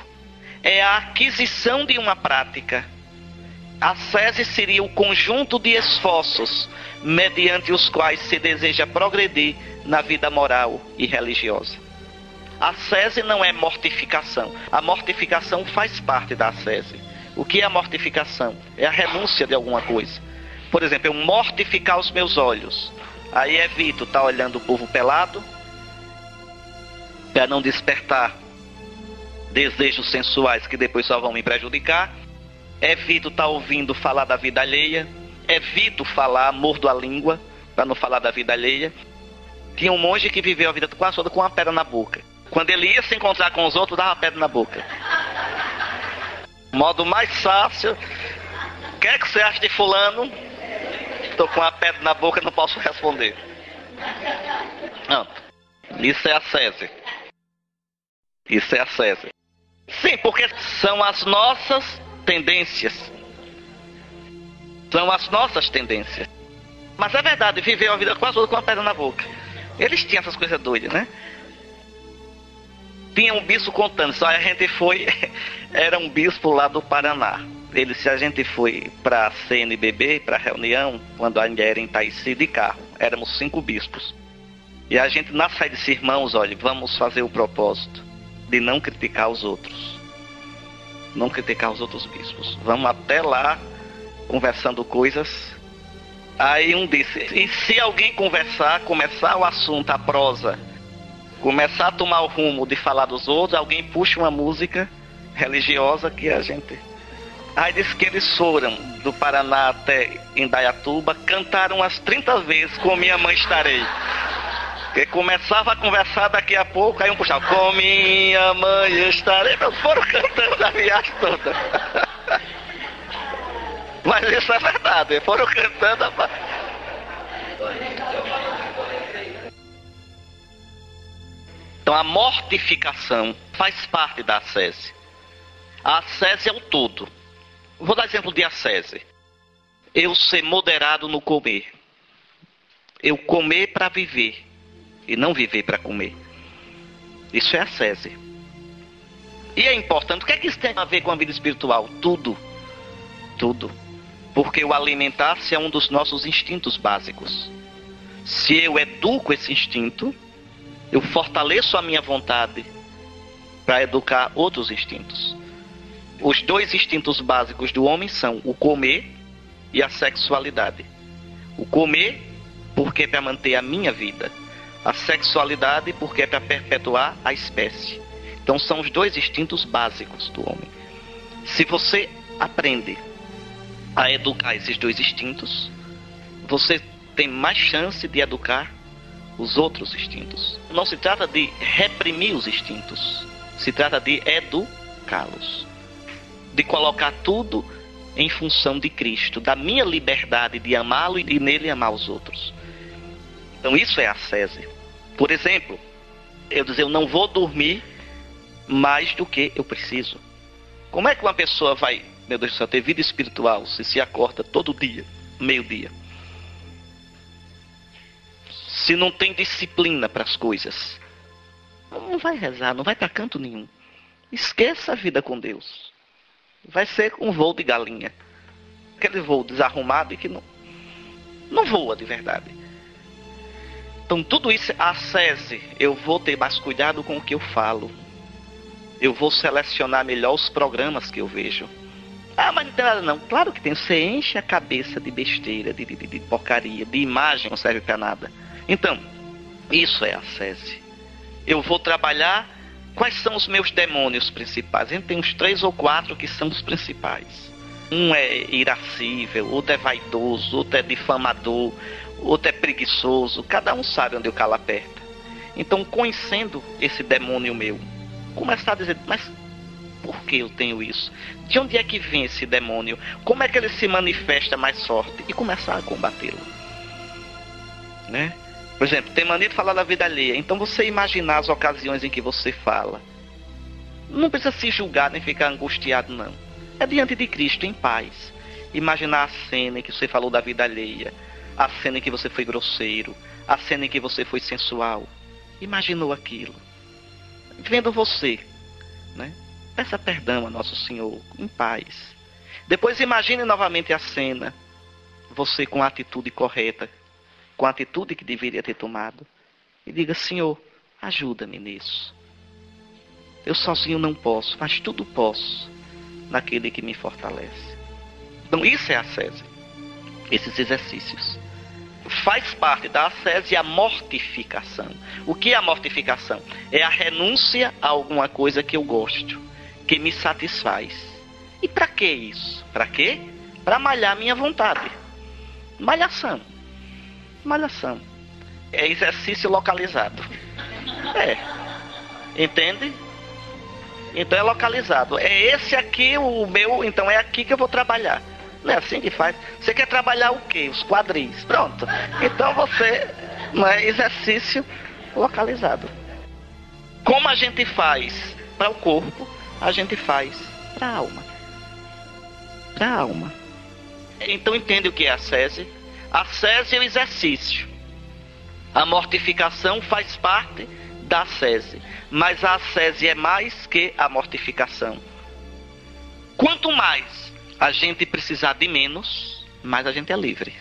é a aquisição de uma prática a sese seria o conjunto de esforços mediante os quais se deseja progredir na vida moral e religiosa. A sese não é mortificação. A mortificação faz parte da sese. O que é a mortificação? É a renúncia de alguma coisa. Por exemplo, eu mortificar os meus olhos. Aí evito estar tá olhando o povo pelado para não despertar desejos sensuais que depois só vão me prejudicar evito estar tá ouvindo falar da vida alheia, evito falar, mordo a língua, para não falar da vida alheia. Tinha um monge que viveu a vida quase toda com uma pedra na boca. Quando ele ia se encontrar com os outros, dava uma pedra na boca. Modo mais fácil. O que é que você acha de fulano? Estou com uma pedra na boca não posso responder. Não. Isso é a César. Isso é a César. Sim, porque são as nossas tendências. São as nossas tendências. Mas é verdade, viveu a vida quase toda com uma pedra na boca. Eles tinham essas coisas doidas, né? Tinha um bispo contando, só a gente foi, era um bispo lá do Paraná. Ele, se a gente foi para CNBB, para reunião, quando ainda era em Taisi de carro, éramos cinco bispos. E a gente na saída disse, irmãos, olha, vamos fazer o propósito de não criticar os outros. Não criticar os outros bispos. Vamos até lá conversando coisas Aí um disse: e se alguém conversar, começar o assunto, a prosa, começar a tomar o rumo de falar dos outros, alguém puxa uma música religiosa que a gente. Aí disse que eles foram do Paraná até Indaiatuba, cantaram umas 30 vezes com Minha Mãe Estarei. Que começava a conversar daqui a pouco, aí um puxava, com minha mãe estarei. Foram cantando a viagem toda. Mas isso é verdade, foram cantando a... Então a mortificação faz parte da ascese. A ascese é o todo. Vou dar exemplo de ascese. Eu ser moderado no comer. Eu comer para viver e não viver para comer. Isso é ascese. E é importante. O que é que isso tem a ver com a vida espiritual? Tudo. Tudo. Porque o alimentar-se é um dos nossos instintos básicos. Se eu educo esse instinto, eu fortaleço a minha vontade para educar outros instintos. Os dois instintos básicos do homem são o comer e a sexualidade. O comer, porque é para manter a minha vida. A sexualidade, porque é para perpetuar a espécie. Então, são os dois instintos básicos do homem. Se você aprende a educar esses dois instintos, você tem mais chance de educar os outros instintos. Não se trata de reprimir os instintos, se trata de educá-los, de colocar tudo em função de Cristo, da minha liberdade de amá-lo e nele amar os outros. Então isso é a César. Por exemplo, eu dizer, eu não vou dormir mais do que eu preciso. Como é que uma pessoa vai meu Deus do céu, ter vida espiritual, se se acorda todo dia, meio-dia. Se não tem disciplina para as coisas, não vai rezar, não vai para canto nenhum. Esqueça a vida com Deus. Vai ser um voo de galinha. Aquele voo desarrumado e que não, não voa de verdade. Então tudo isso, a SESI, eu vou ter mais cuidado com o que eu falo. Eu vou selecionar melhor os programas que eu vejo. Ah, mas não tem nada não. Claro que tem. Você enche a cabeça de besteira, de, de, de porcaria, de imagem, não serve para nada. Então, isso é a sese. Eu vou trabalhar quais são os meus demônios principais. A gente tem uns três ou quatro que são os principais. Um é irascível, outro é vaidoso, outro é difamador, outro é preguiçoso. Cada um sabe onde o calo aperta. Então, conhecendo esse demônio meu, começar a dizer, mas por que eu tenho isso? De onde é que vem esse demônio? Como é que ele se manifesta mais forte? E começar a combatê-lo. Né? Por exemplo, tem mania de falar da vida alheia. Então você imaginar as ocasiões em que você fala. Não precisa se julgar nem ficar angustiado, não. É diante de Cristo, em paz. Imaginar a cena em que você falou da vida alheia. A cena em que você foi grosseiro. A cena em que você foi sensual. Imaginou aquilo. Vendo você, né? Peça perdão a Nosso Senhor em paz. Depois imagine novamente a cena. Você com a atitude correta, com a atitude que deveria ter tomado. E diga: Senhor, ajuda-me nisso. Eu sozinho não posso, mas tudo posso naquele que me fortalece. Então, isso é a César. Esses exercícios. Faz parte da ascese a mortificação. O que é a mortificação? É a renúncia a alguma coisa que eu gosto que me satisfaz. E para que isso? Para quê? Para malhar minha vontade. Malhação. Malhação. É exercício localizado. É. Entende? Então é localizado. É esse aqui o meu, então é aqui que eu vou trabalhar. Não é assim que faz. Você quer trabalhar o quê? Os quadris. Pronto. Então você. Não é exercício localizado. Como a gente faz para o corpo, a gente faz para a alma. Para a alma. Então entende o que é a sese? A sese é o exercício. A mortificação faz parte da sese. Mas a sese é mais que a mortificação. Quanto mais a gente precisar de menos, mais a gente é livre.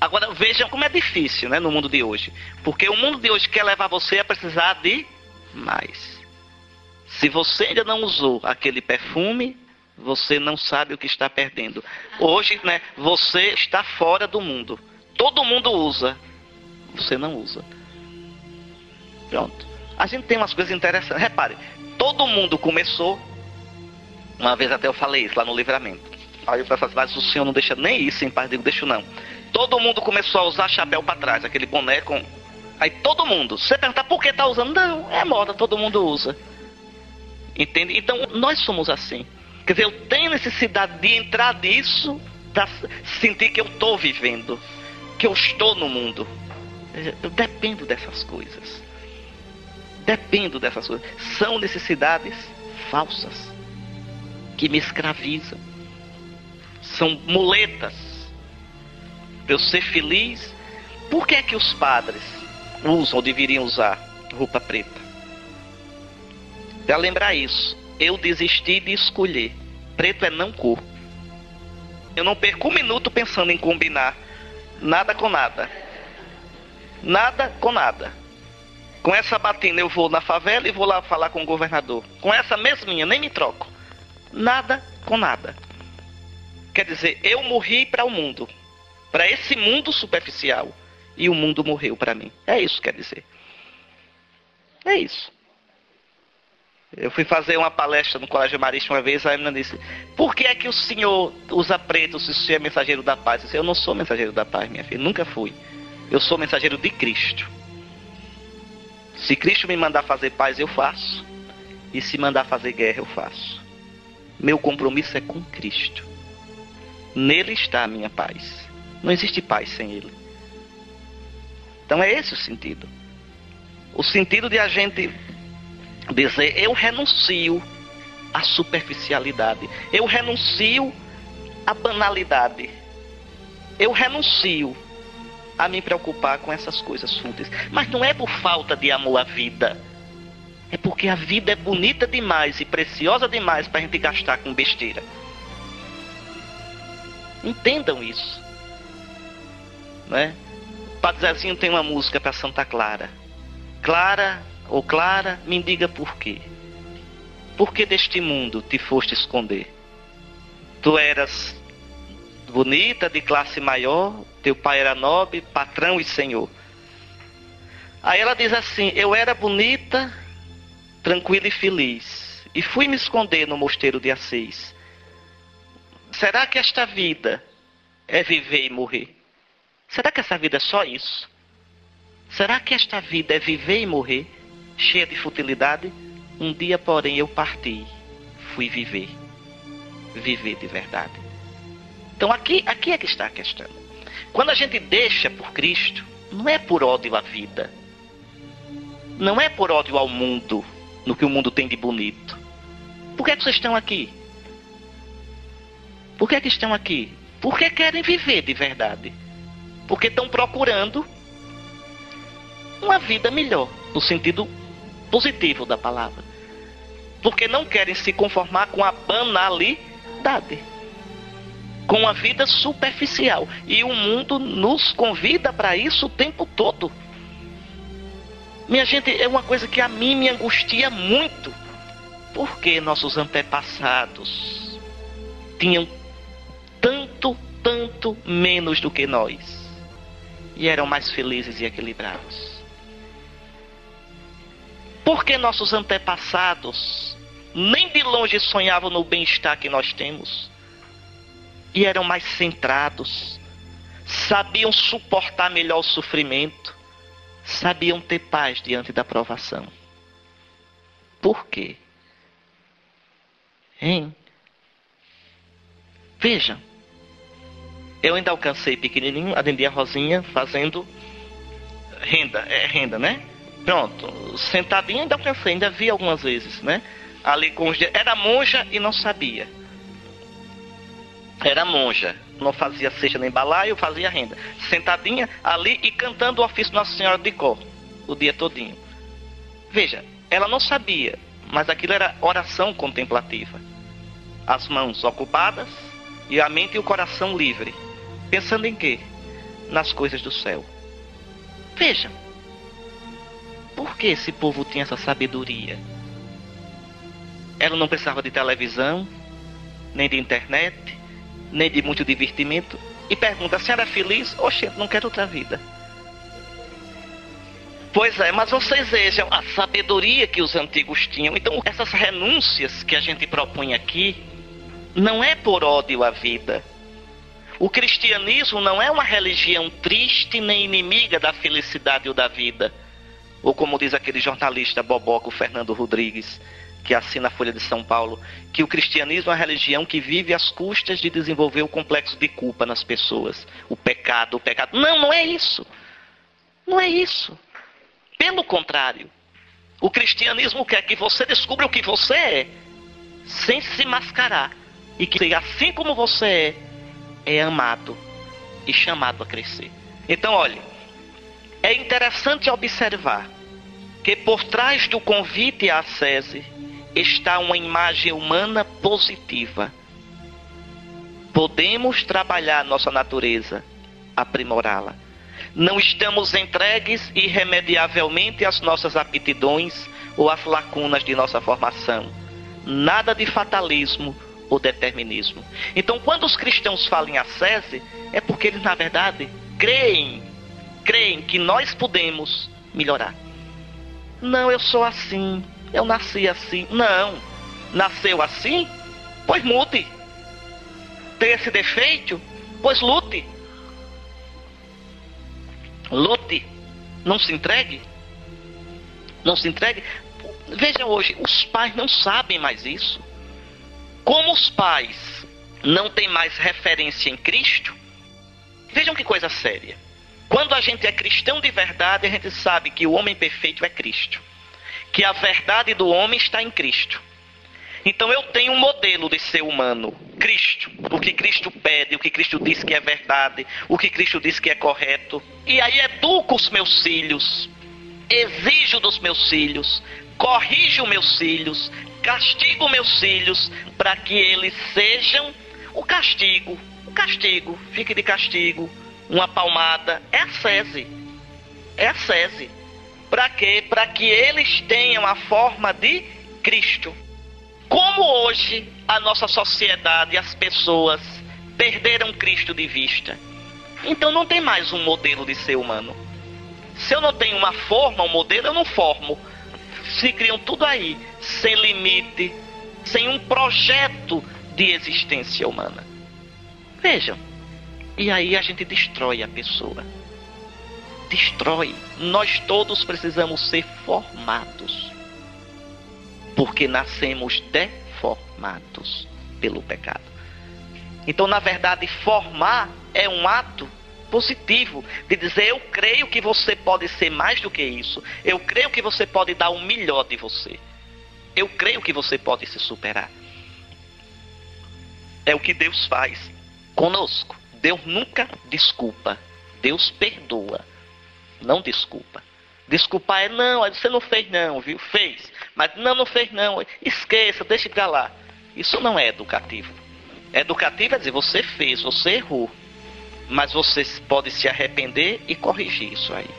Agora vejam como é difícil né, no mundo de hoje. Porque o mundo de hoje quer levar você a precisar de mais. Se você ainda não usou aquele perfume, você não sabe o que está perdendo. Hoje, né, você está fora do mundo. Todo mundo usa. Você não usa. Pronto. A gente tem umas coisas interessantes. Repare, todo mundo começou. Uma vez até eu falei isso lá no livramento. Aí eu falei, mas o senhor não deixa nem isso em paz. Digo, deixa não. Todo mundo começou a usar chapéu para trás, aquele boné com. Aí todo mundo. Você perguntar por que tá usando? Não, é moda, todo mundo usa. Entende? Então nós somos assim. Quer dizer, eu tenho necessidade de entrar nisso para sentir que eu estou vivendo, que eu estou no mundo. Eu dependo dessas coisas. Dependo dessas coisas. São necessidades falsas que me escravizam. São muletas para eu ser feliz. Por que é que os padres usam ou deveriam usar roupa preta? Para lembrar isso, eu desisti de escolher. Preto é não cor. Eu não perco um minuto pensando em combinar nada com nada. Nada com nada. Com essa batina eu vou na favela e vou lá falar com o governador. Com essa mesminha, nem me troco. Nada com nada. Quer dizer, eu morri para o mundo. Para esse mundo superficial. E o mundo morreu para mim. É isso que quer dizer. É isso. Eu fui fazer uma palestra no Colégio Marista uma vez, a menina disse: Por que é que o senhor usa preto se o senhor é mensageiro da paz? Eu disse: Eu não sou mensageiro da paz, minha filha, nunca fui. Eu sou mensageiro de Cristo. Se Cristo me mandar fazer paz, eu faço. E se mandar fazer guerra, eu faço. Meu compromisso é com Cristo. Nele está a minha paz. Não existe paz sem Ele. Então é esse o sentido. O sentido de a gente dizer eu renuncio à superficialidade, eu renuncio à banalidade, eu renuncio a me preocupar com essas coisas fúteis. Mas não é por falta de amor à vida. É porque a vida é bonita demais e preciosa demais para a gente gastar com besteira. Entendam isso. Né? O Padre Zezinho tem uma música para Santa Clara. Clara ou Clara, me diga por quê. Por que deste mundo te foste esconder? Tu eras bonita, de classe maior, teu pai era nobre, patrão e senhor. Aí ela diz assim: Eu era bonita, tranquila e feliz, e fui me esconder no mosteiro de Assis. Será que esta vida é viver e morrer? Será que essa vida é só isso? Será que esta vida é viver e morrer? cheia de futilidade. Um dia, porém, eu parti, fui viver, viver de verdade. Então aqui, aqui é que está a questão. Quando a gente deixa por Cristo, não é por ódio à vida, não é por ódio ao mundo, no que o mundo tem de bonito. Por que, é que vocês estão aqui? Por que, é que estão aqui? Porque querem viver de verdade. Porque estão procurando uma vida melhor, no sentido positivo da palavra. Porque não querem se conformar com a banalidade, com a vida superficial. E o mundo nos convida para isso o tempo todo. Minha gente, é uma coisa que a mim me angustia muito. Porque nossos antepassados tinham tanto, tanto menos do que nós. E eram mais felizes e equilibrados. Porque nossos antepassados nem de longe sonhavam no bem-estar que nós temos e eram mais centrados, sabiam suportar melhor o sofrimento, sabiam ter paz diante da provação. Por quê? Hein? Vejam, eu ainda alcancei pequenininho, a Rosinha fazendo renda, é renda, né? Pronto, sentadinha ainda alcancei, ainda vi algumas vezes, né? Ali com os era monja e não sabia. Era monja, não fazia seja nem balaio, fazia renda. Sentadinha ali e cantando o ofício Nossa Senhora de Cor, o dia todinho. Veja, ela não sabia, mas aquilo era oração contemplativa. As mãos ocupadas e a mente e o coração livre. Pensando em quê? Nas coisas do céu. Vejam, por que esse povo tinha essa sabedoria? Ela não precisava de televisão, nem de internet, nem de muito divertimento. E pergunta, a senhora é feliz? Oxe, não quero outra vida. Pois é, mas vocês vejam a sabedoria que os antigos tinham. Então, essas renúncias que a gente propõe aqui não é por ódio à vida. O cristianismo não é uma religião triste nem inimiga da felicidade ou da vida. Ou como diz aquele jornalista boboco Fernando Rodrigues, que assina a Folha de São Paulo, que o cristianismo é uma religião que vive às custas de desenvolver o complexo de culpa nas pessoas. O pecado, o pecado. Não, não é isso. Não é isso. Pelo contrário, o cristianismo quer que você descubra o que você é, sem se mascarar. E que assim como você é, é amado e chamado a crescer. Então, olhe, é interessante observar que por trás do convite à sese está uma imagem humana positiva. Podemos trabalhar nossa natureza, aprimorá-la não estamos entregues irremediavelmente às nossas aptidões ou às lacunas de nossa formação. Nada de fatalismo ou determinismo. Então, quando os cristãos falam em ascese, é porque eles, na verdade, creem, creem que nós podemos melhorar. Não, eu sou assim, eu nasci assim. Não, nasceu assim? Pois mude. Tem esse defeito? Pois lute. Lute, não se entregue. Não se entregue. Veja hoje, os pais não sabem mais isso. Como os pais não têm mais referência em Cristo, vejam que coisa séria. Quando a gente é cristão de verdade, a gente sabe que o homem perfeito é Cristo. Que a verdade do homem está em Cristo. Então eu tenho um modelo de ser humano, Cristo. O que Cristo pede, o que Cristo diz que é verdade, o que Cristo diz que é correto. E aí educo os meus filhos, exijo dos meus filhos, corrijo meus filhos, castigo meus filhos para que eles sejam o castigo. O castigo, fique de castigo, uma palmada, é a sese. É a sese. Para quê? Para que eles tenham a forma de Cristo. Como hoje a nossa sociedade as pessoas perderam Cristo de vista. Então não tem mais um modelo de ser humano. Se eu não tenho uma forma, um modelo, eu não formo. Se criam tudo aí, sem limite, sem um projeto de existência humana. Vejam. E aí a gente destrói a pessoa. Destrói. Nós todos precisamos ser formados porque nascemos deformados pelo pecado. Então, na verdade, formar é um ato positivo de dizer eu creio que você pode ser mais do que isso. Eu creio que você pode dar o melhor de você. Eu creio que você pode se superar. É o que Deus faz conosco. Deus nunca desculpa. Deus perdoa. Não desculpa. Desculpar é não, você não fez não, viu? Fez. Mas não, não fez não. Esqueça, deixe pra lá. Isso não é educativo. Educativo é dizer, você fez, você errou. Mas você pode se arrepender e corrigir isso aí.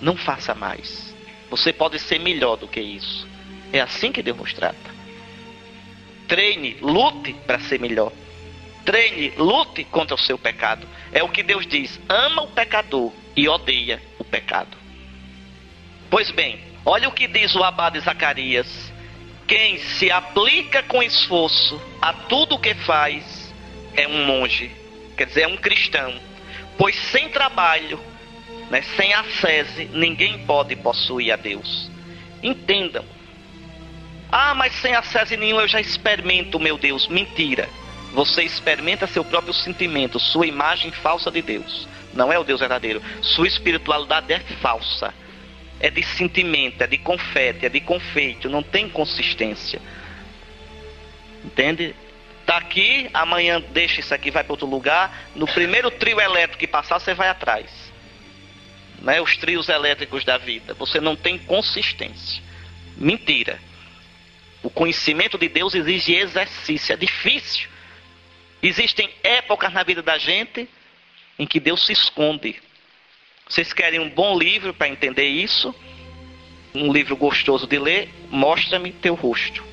Não faça mais. Você pode ser melhor do que isso. É assim que Deus nos trata. Treine, lute para ser melhor. Treine, lute contra o seu pecado. É o que Deus diz: ama o pecador e odeia o pecado. Pois bem, Olha o que diz o abade Zacarias: quem se aplica com esforço a tudo o que faz é um monge, quer dizer, é um cristão. Pois sem trabalho, né, sem a sese, ninguém pode possuir a Deus. Entendam. Ah, mas sem acesso nenhum eu já experimento, meu Deus. Mentira. Você experimenta seu próprio sentimento, sua imagem falsa de Deus. Não é o Deus verdadeiro. Sua espiritualidade é falsa. É de sentimento, é de confete, é de confeito, não tem consistência. Entende? Tá aqui, amanhã deixa isso aqui, vai para outro lugar. No primeiro trio elétrico que passar, você vai atrás. Né? Os trios elétricos da vida. Você não tem consistência. Mentira. O conhecimento de Deus exige exercício, é difícil. Existem épocas na vida da gente em que Deus se esconde. Vocês querem um bom livro para entender isso? Um livro gostoso de ler? Mostra-me teu rosto,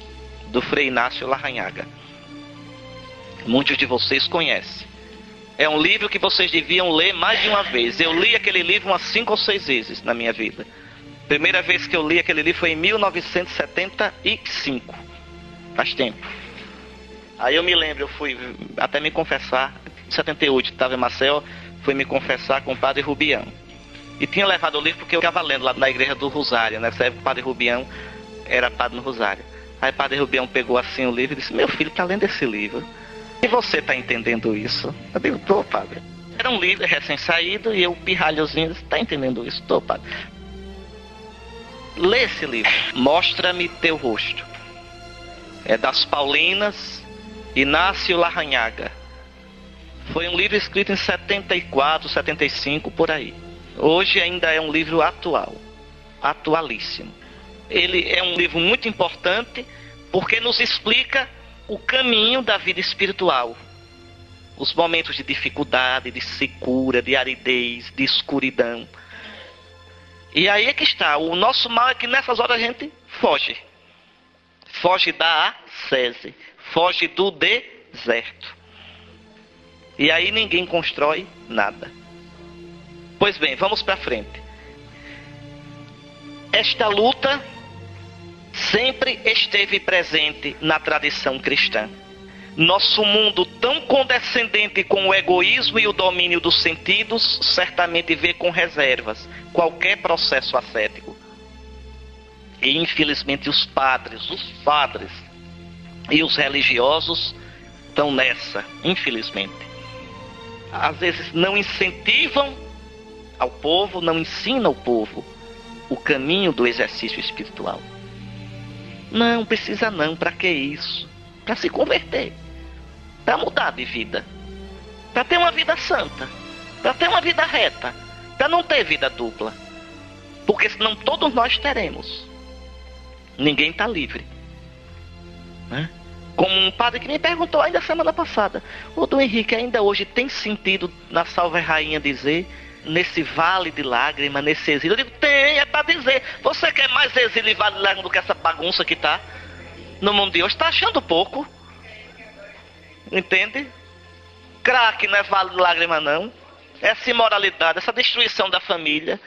do Frei Inácio Larranhaga. Muitos de vocês conhecem. É um livro que vocês deviam ler mais de uma vez. Eu li aquele livro umas cinco ou seis vezes na minha vida. Primeira vez que eu li aquele livro foi em 1975. Faz tempo. Aí eu me lembro, eu fui até me confessar, em 78, estava em Marcel, fui me confessar com o padre Rubião. E tinha levado o livro porque eu estava lendo lá na igreja do Rosário, né? Sabe, o padre Rubião era padre no Rosário. Aí o padre Rubião pegou assim o livro e disse: Meu filho está lendo esse livro. E você está entendendo isso? Eu digo: Tô, padre. Era um livro recém-saído e eu, pirralhozinho, está entendendo isso? Tô, padre. Lê esse livro. Mostra-me teu rosto. É das Paulinas, Inácio Larranhaga. Foi um livro escrito em 74, 75, por aí. Hoje ainda é um livro atual, atualíssimo. Ele é um livro muito importante porque nos explica o caminho da vida espiritual. Os momentos de dificuldade, de secura, de aridez, de escuridão e aí é que está. O nosso mal é que nessas horas a gente foge. Foge da sese. Foge do deserto. E aí ninguém constrói nada. Pois bem, vamos para frente. Esta luta sempre esteve presente na tradição cristã. Nosso mundo, tão condescendente com o egoísmo e o domínio dos sentidos, certamente vê com reservas qualquer processo ascético. E infelizmente os padres, os padres e os religiosos estão nessa, infelizmente. Às vezes não incentivam ao povo, não ensinam ao povo o caminho do exercício espiritual. Não, precisa não, para que isso? Para se converter para mudar de vida, para ter uma vida santa, para ter uma vida reta, para não ter vida dupla. Porque senão todos nós teremos. Ninguém está livre. Né? Como um padre que me perguntou ainda semana passada, o do Henrique ainda hoje tem sentido na Salve Rainha dizer nesse vale de lágrimas, nesse exílio? Eu digo, tem, é para dizer. Você quer mais exílio e vale de lágrimas do que essa bagunça que tá no mundo de hoje? Está achando pouco. Entende? Crack não é vale de lágrima, não. Essa imoralidade, essa destruição da família,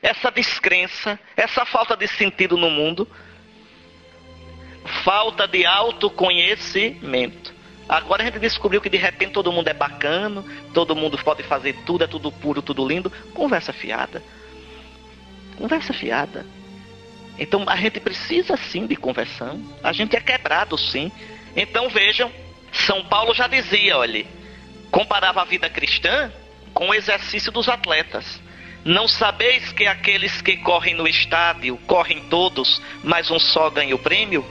essa descrença, essa falta de sentido no mundo, falta de autoconhecimento. Agora a gente descobriu que de repente todo mundo é bacana, todo mundo pode fazer tudo, é tudo puro, tudo lindo. Conversa fiada. Conversa fiada. Então a gente precisa sim de conversão. A gente é quebrado sim. Então vejam, são Paulo já dizia, olhe, comparava a vida cristã com o exercício dos atletas. Não sabeis que aqueles que correm no estádio, correm todos, mas um só ganha o prêmio?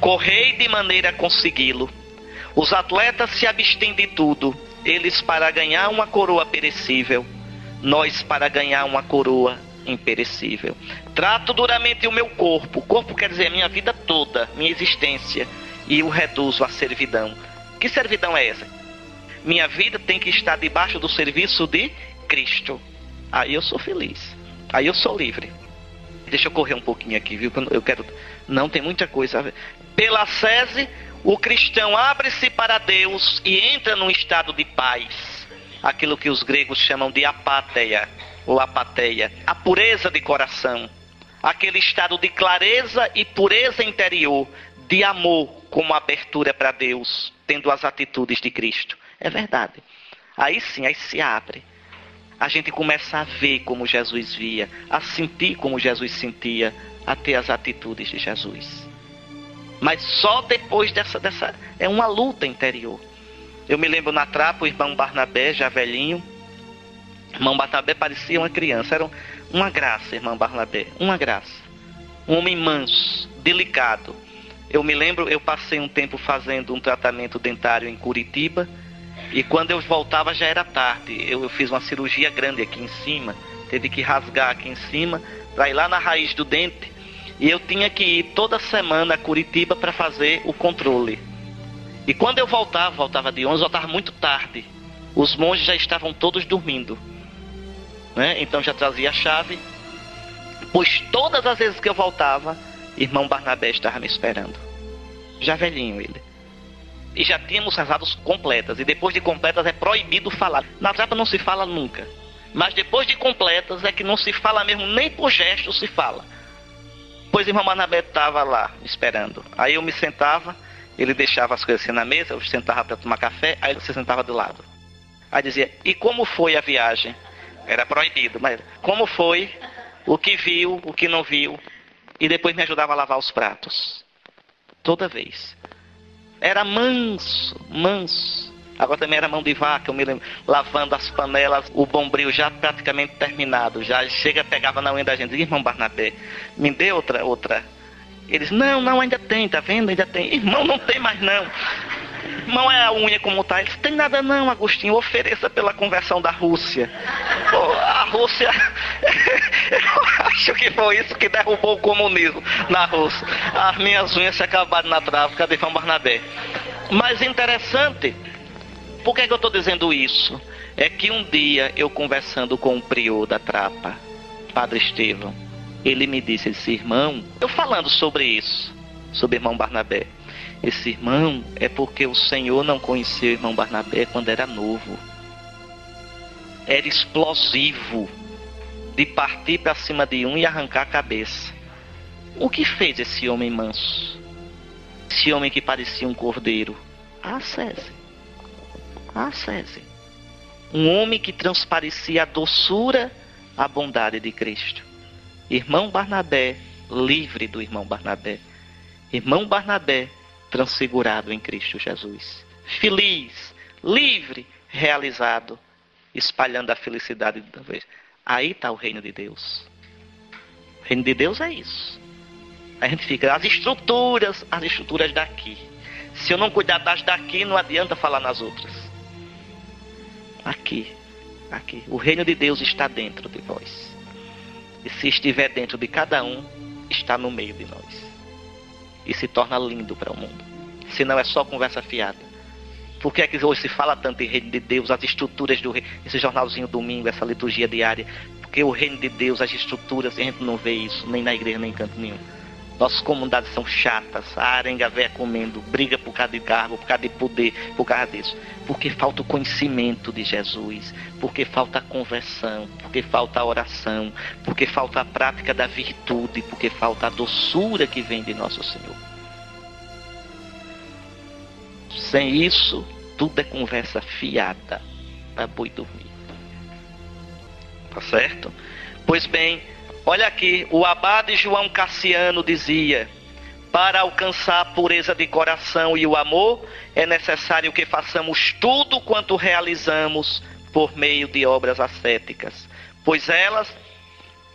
Correi de maneira a consegui-lo. Os atletas se abstêm de tudo, eles para ganhar uma coroa perecível, nós para ganhar uma coroa imperecível. Trato duramente o meu corpo, corpo quer dizer a minha vida toda, minha existência, e o reduzo à servidão que servidão é essa? Minha vida tem que estar debaixo do serviço de Cristo. Aí eu sou feliz. Aí eu sou livre. Deixa eu correr um pouquinho aqui, viu? Eu quero. Não tem muita coisa. Pela sese, o cristão abre-se para Deus e entra num estado de paz. Aquilo que os gregos chamam de apáteia ou apateia, a pureza de coração, aquele estado de clareza e pureza interior, de amor como abertura para Deus, tendo as atitudes de Cristo. É verdade. Aí sim, aí se abre. A gente começa a ver como Jesus via, a sentir como Jesus sentia, a ter as atitudes de Jesus. Mas só depois dessa, dessa. É uma luta interior. Eu me lembro na trapa, o irmão Barnabé, já velhinho. Irmão Barnabé parecia uma criança. Era uma graça, irmão Barnabé. Uma graça. Um homem manso, delicado. Eu me lembro, eu passei um tempo fazendo um tratamento dentário em Curitiba. E quando eu voltava já era tarde. Eu, eu fiz uma cirurgia grande aqui em cima. Teve que rasgar aqui em cima para ir lá na raiz do dente. E eu tinha que ir toda semana a Curitiba para fazer o controle. E quando eu voltava, voltava de 11, voltava muito tarde. Os monges já estavam todos dormindo. Né? Então já trazia a chave. Pois todas as vezes que eu voltava, irmão Barnabé estava me esperando. Já velhinho ele. E já tínhamos rezadas completas. E depois de completas é proibido falar. Na trapa não se fala nunca. Mas depois de completas é que não se fala mesmo, nem por gesto se fala. Pois irmão Barnabé estava lá esperando. Aí eu me sentava ele deixava as coisas assim na mesa, eu sentava para tomar café, aí ele se sentava do lado. Aí dizia: E como foi a viagem? Era proibido, mas como foi? O que viu, o que não viu? E depois me ajudava a lavar os pratos. Toda vez. Era manso, manso. Agora também era mão de vaca, eu me lembro, lavando as panelas, o bombril já praticamente terminado. Já chega, pegava na unha da gente, irmão Barnabé, me dê outra, outra eles, não, não, ainda tem, tá vendo? Ainda tem. Irmão, não tem mais não. Irmão, é a unha como tá. Eles, tem nada não, Agostinho, ofereça pela conversão da Rússia. Pô, a Rússia, eu acho que foi isso que derrubou o comunismo na Rússia. As minhas unhas se acabaram na trave, cadê Fão Barnabé? Mas interessante, por que, é que eu estou dizendo isso? É que um dia eu conversando com o prior da trapa, Padre Estevão, ele me disse, esse irmão, eu falando sobre isso, sobre irmão Barnabé. Esse irmão é porque o Senhor não conhecia o irmão Barnabé quando era novo. Era explosivo de partir para cima de um e arrancar a cabeça. O que fez esse homem manso? Esse homem que parecia um cordeiro? Ah, César. Ah, César. Um homem que transparecia a doçura, a bondade de Cristo. Irmão Barnabé, livre do irmão Barnabé. Irmão Barnabé, transfigurado em Cristo Jesus. Feliz, livre, realizado, espalhando a felicidade de vez. Aí está o reino de Deus. O reino de Deus é isso. A gente fica, as estruturas, as estruturas daqui. Se eu não cuidar das daqui, não adianta falar nas outras. Aqui, aqui. O reino de Deus está dentro de vós. E se estiver dentro de cada um, está no meio de nós. E se torna lindo para o mundo. Se não é só conversa fiada. Por que é que hoje se fala tanto em reino de Deus, as estruturas do reino, esse jornalzinho domingo, essa liturgia diária? Porque o reino de Deus, as estruturas, a gente não vê isso, nem na igreja, nem em canto nenhum. Nossas comunidades são chatas, a arenga velha comendo, briga por causa de cargo, por causa de poder, por causa disso. Porque falta o conhecimento de Jesus, porque falta a conversão, porque falta a oração, porque falta a prática da virtude, porque falta a doçura que vem de nosso Senhor. Sem isso, tudo é conversa fiada para boi dormir. Tá certo? Pois bem, Olha aqui, o abade João Cassiano dizia: para alcançar a pureza de coração e o amor, é necessário que façamos tudo quanto realizamos por meio de obras ascéticas, pois elas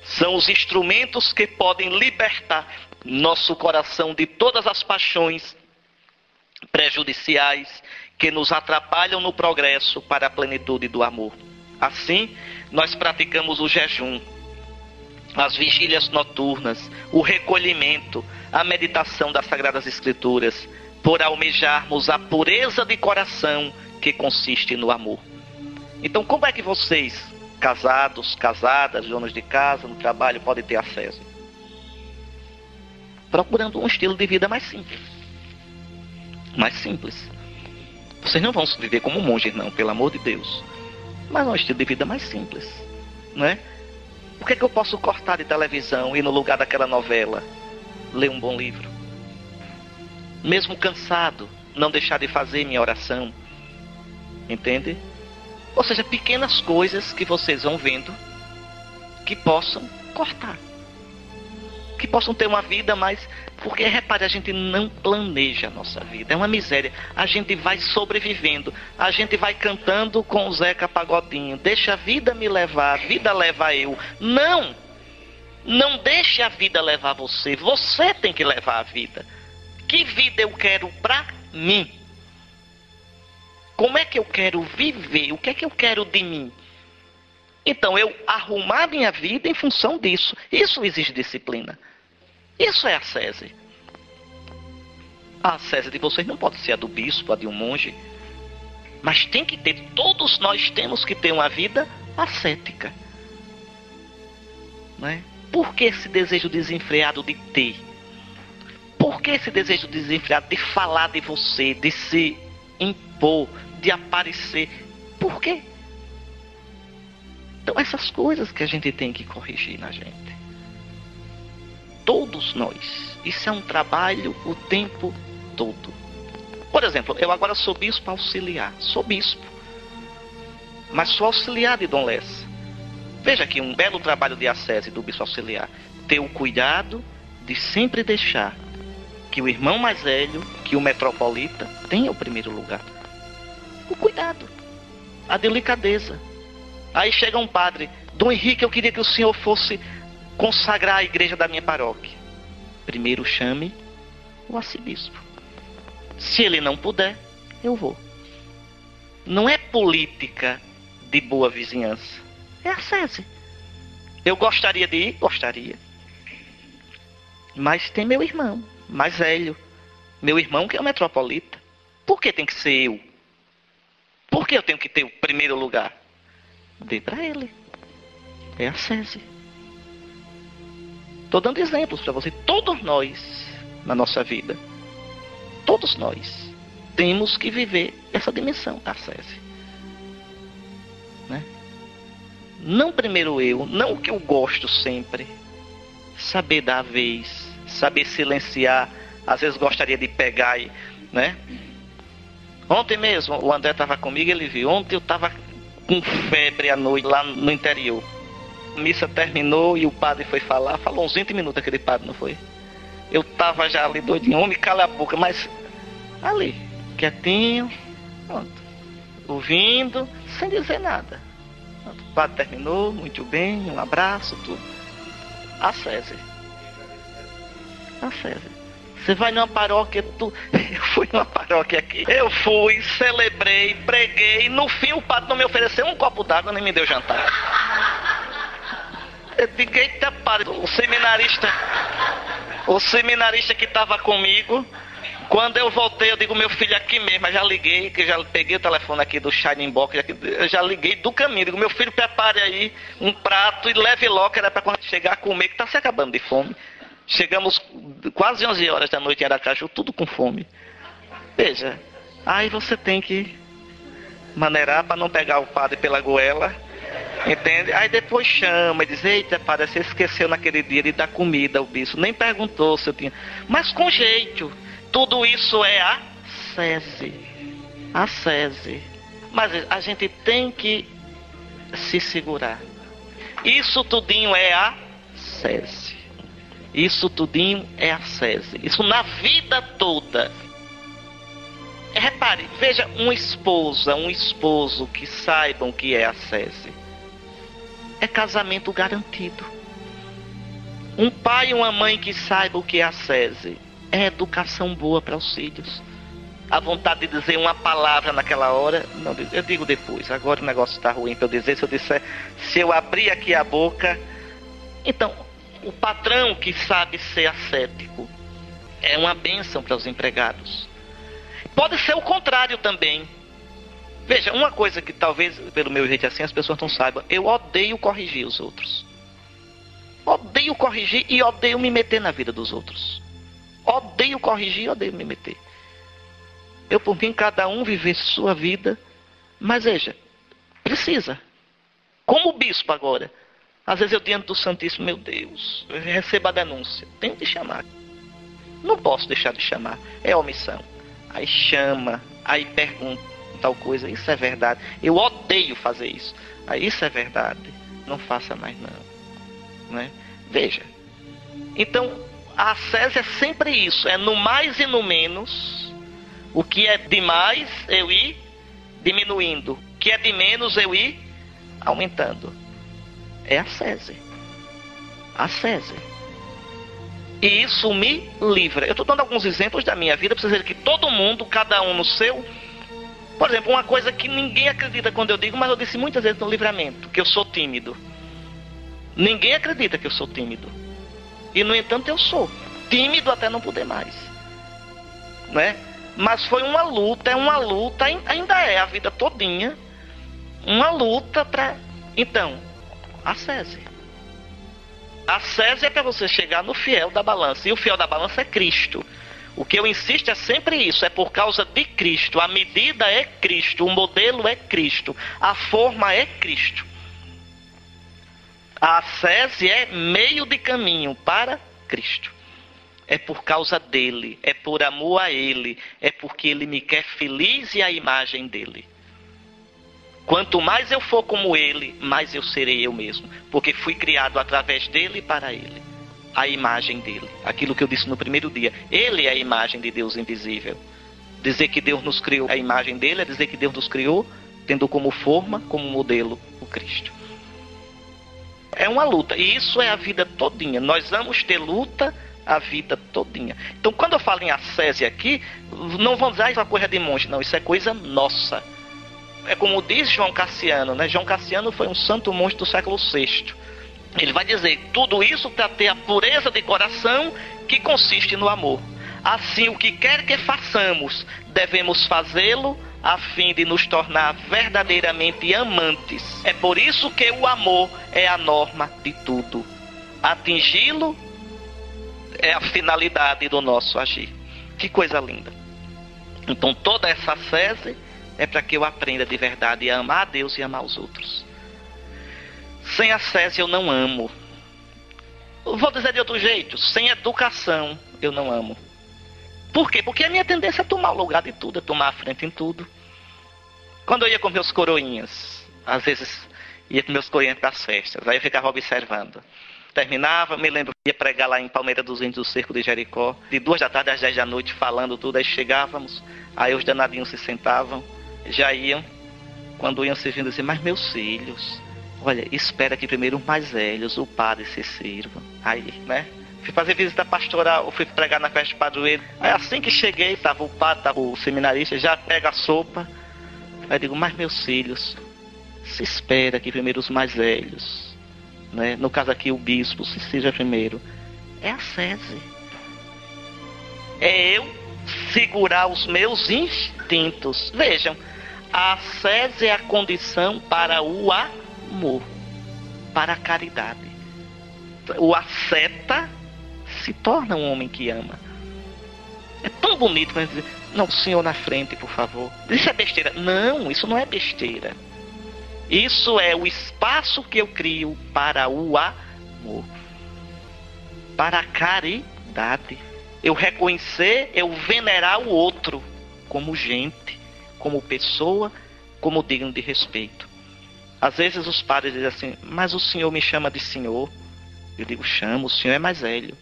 são os instrumentos que podem libertar nosso coração de todas as paixões prejudiciais que nos atrapalham no progresso para a plenitude do amor. Assim, nós praticamos o jejum, as vigílias noturnas, o recolhimento, a meditação das Sagradas Escrituras, por almejarmos a pureza de coração que consiste no amor. Então, como é que vocês, casados, casadas, donos de casa, no trabalho, podem ter acesso? Procurando um estilo de vida mais simples. Mais simples. Vocês não vão viver como monges, não, pelo amor de Deus. Mas um estilo de vida mais simples. Não é? O que, é que eu posso cortar de televisão e no lugar daquela novela ler um bom livro? Mesmo cansado, não deixar de fazer minha oração. Entende? Ou seja, pequenas coisas que vocês vão vendo que possam cortar. Que possam ter uma vida mais. Porque, repare, a gente não planeja a nossa vida. É uma miséria. A gente vai sobrevivendo. A gente vai cantando com o Zeca Pagodinho. Deixa a vida me levar, a vida leva eu. Não! Não deixe a vida levar você. Você tem que levar a vida. Que vida eu quero pra mim? Como é que eu quero viver? O que é que eu quero de mim? Então, eu arrumar minha vida em função disso. Isso exige disciplina. Isso é a sese. A sese de vocês não pode ser a do bispo, a de um monge. Mas tem que ter, todos nós temos que ter uma vida ascética. Não é? Por que esse desejo desenfreado de ter? Por que esse desejo desenfreado de falar de você, de se impor, de aparecer? Por quê? Então, essas coisas que a gente tem que corrigir na gente. Todos nós. Isso é um trabalho o tempo todo. Por exemplo, eu agora sou bispo auxiliar. Sou bispo. Mas sou auxiliar de Dom Lessa. Veja aqui um belo trabalho de ascese do bispo auxiliar. Ter o cuidado de sempre deixar que o irmão mais velho, que o metropolita, tenha o primeiro lugar. O cuidado. A delicadeza Aí chega um padre, Dom Henrique, eu queria que o senhor fosse consagrar a igreja da minha paróquia. Primeiro chame o arcebispo. Se ele não puder, eu vou. Não é política de boa vizinhança. É a sese. Eu gostaria de ir? Gostaria. Mas tem meu irmão, mais velho. Meu irmão que é o metropolita. Por que tem que ser eu? Por que eu tenho que ter o primeiro lugar? Dê para ele. É a sese. Estou dando exemplos para você. Todos nós, na nossa vida, todos nós, temos que viver essa dimensão da sese. Né? Não primeiro eu, não o que eu gosto sempre. Saber dar a vez, saber silenciar. Às vezes gostaria de pegar e, né? Ontem mesmo, o André estava comigo, ele viu. Ontem eu estava com febre à noite lá no interior. A missa terminou e o padre foi falar. Falou uns 20 minutos aquele padre, não foi? Eu tava já ali doidinho, homem, cala a boca, mas ali, quietinho, pronto, ouvindo, sem dizer nada. O padre terminou, muito bem, um abraço, tudo. A César. A César. Você vai numa paróquia, tu... eu fui numa paróquia aqui. Eu fui, celebrei, preguei. No fim, o padre não me ofereceu um copo d'água nem me deu jantar. Digo, eita, padre, o seminarista, o seminarista que estava comigo, quando eu voltei, eu digo, meu filho aqui mesmo, eu já liguei, que já peguei o telefone aqui do Shining Box, eu já liguei do caminho, digo, meu filho, prepare aí um prato e leve logo, era para quando chegar a comer, que tá se acabando de fome. Chegamos quase 11 horas da noite em Aracaju, tudo com fome. Veja, aí você tem que maneirar para não pegar o padre pela goela, entende? Aí depois chama e diz: Eita, padre, você esqueceu naquele dia de dar comida ao bispo. Nem perguntou se eu tinha. Mas com jeito, tudo isso é a sese. A sese. Mas a gente tem que se segurar. Isso tudinho é a sese. Isso tudinho é a sese. Isso na vida toda. Repare, veja uma esposa, um esposo que saibam que é a sese. É casamento garantido. Um pai e uma mãe que saibam o que é a sese. É educação boa para os filhos. A vontade de dizer uma palavra naquela hora, não, eu digo depois. Agora o negócio está ruim para eu dizer. Se eu disser, se eu abrir aqui a boca, então o patrão que sabe ser ascético é uma bênção para os empregados. Pode ser o contrário também. Veja, uma coisa que talvez, pelo meu jeito assim, as pessoas não saibam. Eu odeio corrigir os outros. Odeio corrigir e odeio me meter na vida dos outros. Odeio corrigir e odeio me meter. Eu, por mim, cada um viver sua vida. Mas veja, precisa. Como bispo agora, às vezes eu diante do Santíssimo, meu Deus, eu recebo a denúncia. Tenho de chamar. Não posso deixar de chamar. É omissão. Aí chama, aí pergunta tal coisa. Isso é verdade. Eu odeio fazer isso. Aí isso é verdade. Não faça mais não. Né? Veja. Então, a ascese é sempre isso. É no mais e no menos. O que é demais, eu ir diminuindo. O que é de menos, eu ir aumentando. É a ascese. A ascese. E isso me livra. Eu estou dando alguns exemplos da minha vida para vocês verem que todo mundo, cada um no seu. Por exemplo, uma coisa que ninguém acredita quando eu digo, mas eu disse muitas vezes no livramento, que eu sou tímido. Ninguém acredita que eu sou tímido. E no entanto eu sou. Tímido até não poder mais. Né? Mas foi uma luta, é uma luta, ainda é a vida todinha. Uma luta para. Então, a César. A César é para você chegar no fiel da balança. E o fiel da balança é Cristo. O que eu insisto é sempre isso, é por causa de Cristo. A medida é Cristo, o modelo é Cristo, a forma é Cristo. A César é meio de caminho para Cristo. É por causa dele, é por amor a ele, é porque ele me quer feliz e a imagem dele. Quanto mais eu for como ele, mais eu serei eu mesmo, porque fui criado através dele e para ele. A imagem dele, aquilo que eu disse no primeiro dia. Ele é a imagem de Deus invisível. Dizer que Deus nos criou a imagem dele é dizer que Deus nos criou tendo como forma, como modelo, o Cristo. É uma luta, e isso é a vida todinha. Nós vamos ter luta a vida todinha. Então, quando eu falo em ascese aqui, não vamos dizer ah, isso é coisa de monge, não, isso é coisa nossa é como diz João Cassiano, né? João Cassiano foi um santo monge do século VI. Ele vai dizer: tudo isso para ter a pureza de coração que consiste no amor. Assim, o que quer que façamos, devemos fazê-lo a fim de nos tornar verdadeiramente amantes. É por isso que o amor é a norma de tudo. Atingi-lo é a finalidade do nosso agir. Que coisa linda. Então, toda essa sese é para que eu aprenda de verdade a amar a Deus e amar os outros. Sem acesso eu não amo. Vou dizer de outro jeito, sem educação eu não amo. Por quê? Porque a minha tendência é tomar o lugar de tudo, é tomar a frente em tudo. Quando eu ia com meus coroinhas, às vezes ia com meus coroinhas para as festas, aí eu ficava observando. Terminava, me lembro, ia pregar lá em Palmeira dos Índios, do Cerco de Jericó, de duas da tarde às dez da noite, falando tudo, aí chegávamos, aí os danadinhos se sentavam, já iam, quando iam servindo assim, mas meus filhos, olha, espera que primeiro os mais velhos, o padre se sirva. Aí, né? Fui fazer visita pastoral, fui pregar na festa de padroeiro. Aí assim que cheguei, tava o padre, tava o seminarista, já pega a sopa. Aí digo, mas meus filhos, se espera que primeiro os mais velhos, né? No caso aqui o bispo, se seja primeiro. É a sese. É eu segurar os meus instintos. Vejam, a ascese é a condição para o amor, para a caridade. O asceta se torna um homem que ama. É tão bonito quando dizer, não, senhor na frente, por favor. Isso é besteira. Não, isso não é besteira. Isso é o espaço que eu crio para o amor, para a caridade. Eu reconhecer, eu venerar o outro como gente como pessoa, como digno de respeito. Às vezes os padres dizem assim, mas o senhor me chama de senhor. Eu digo, chamo, o senhor é mais velho.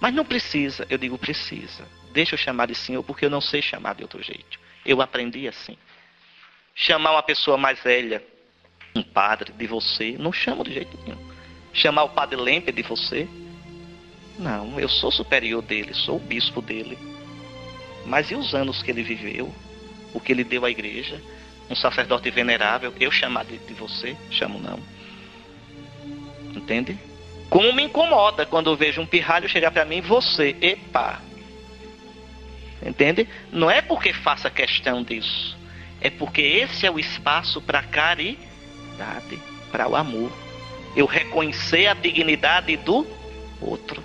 Mas não precisa. Eu digo, precisa. Deixa eu chamar de senhor porque eu não sei chamar de outro jeito. Eu aprendi assim. Chamar uma pessoa mais velha, um padre, de você, não chamo de jeito nenhum. Chamar o padre Lempe de você, não, eu sou superior dele, sou o bispo dele. Mas e os anos que ele viveu? o que ele deu à igreja, um sacerdote venerável, eu chamar de, de você, chamo não. Entende? Como me incomoda quando eu vejo um pirralho chegar para mim, você, epa. Entende? Não é porque faça questão disso. É porque esse é o espaço para caridade, para o amor. Eu reconhecer a dignidade do outro.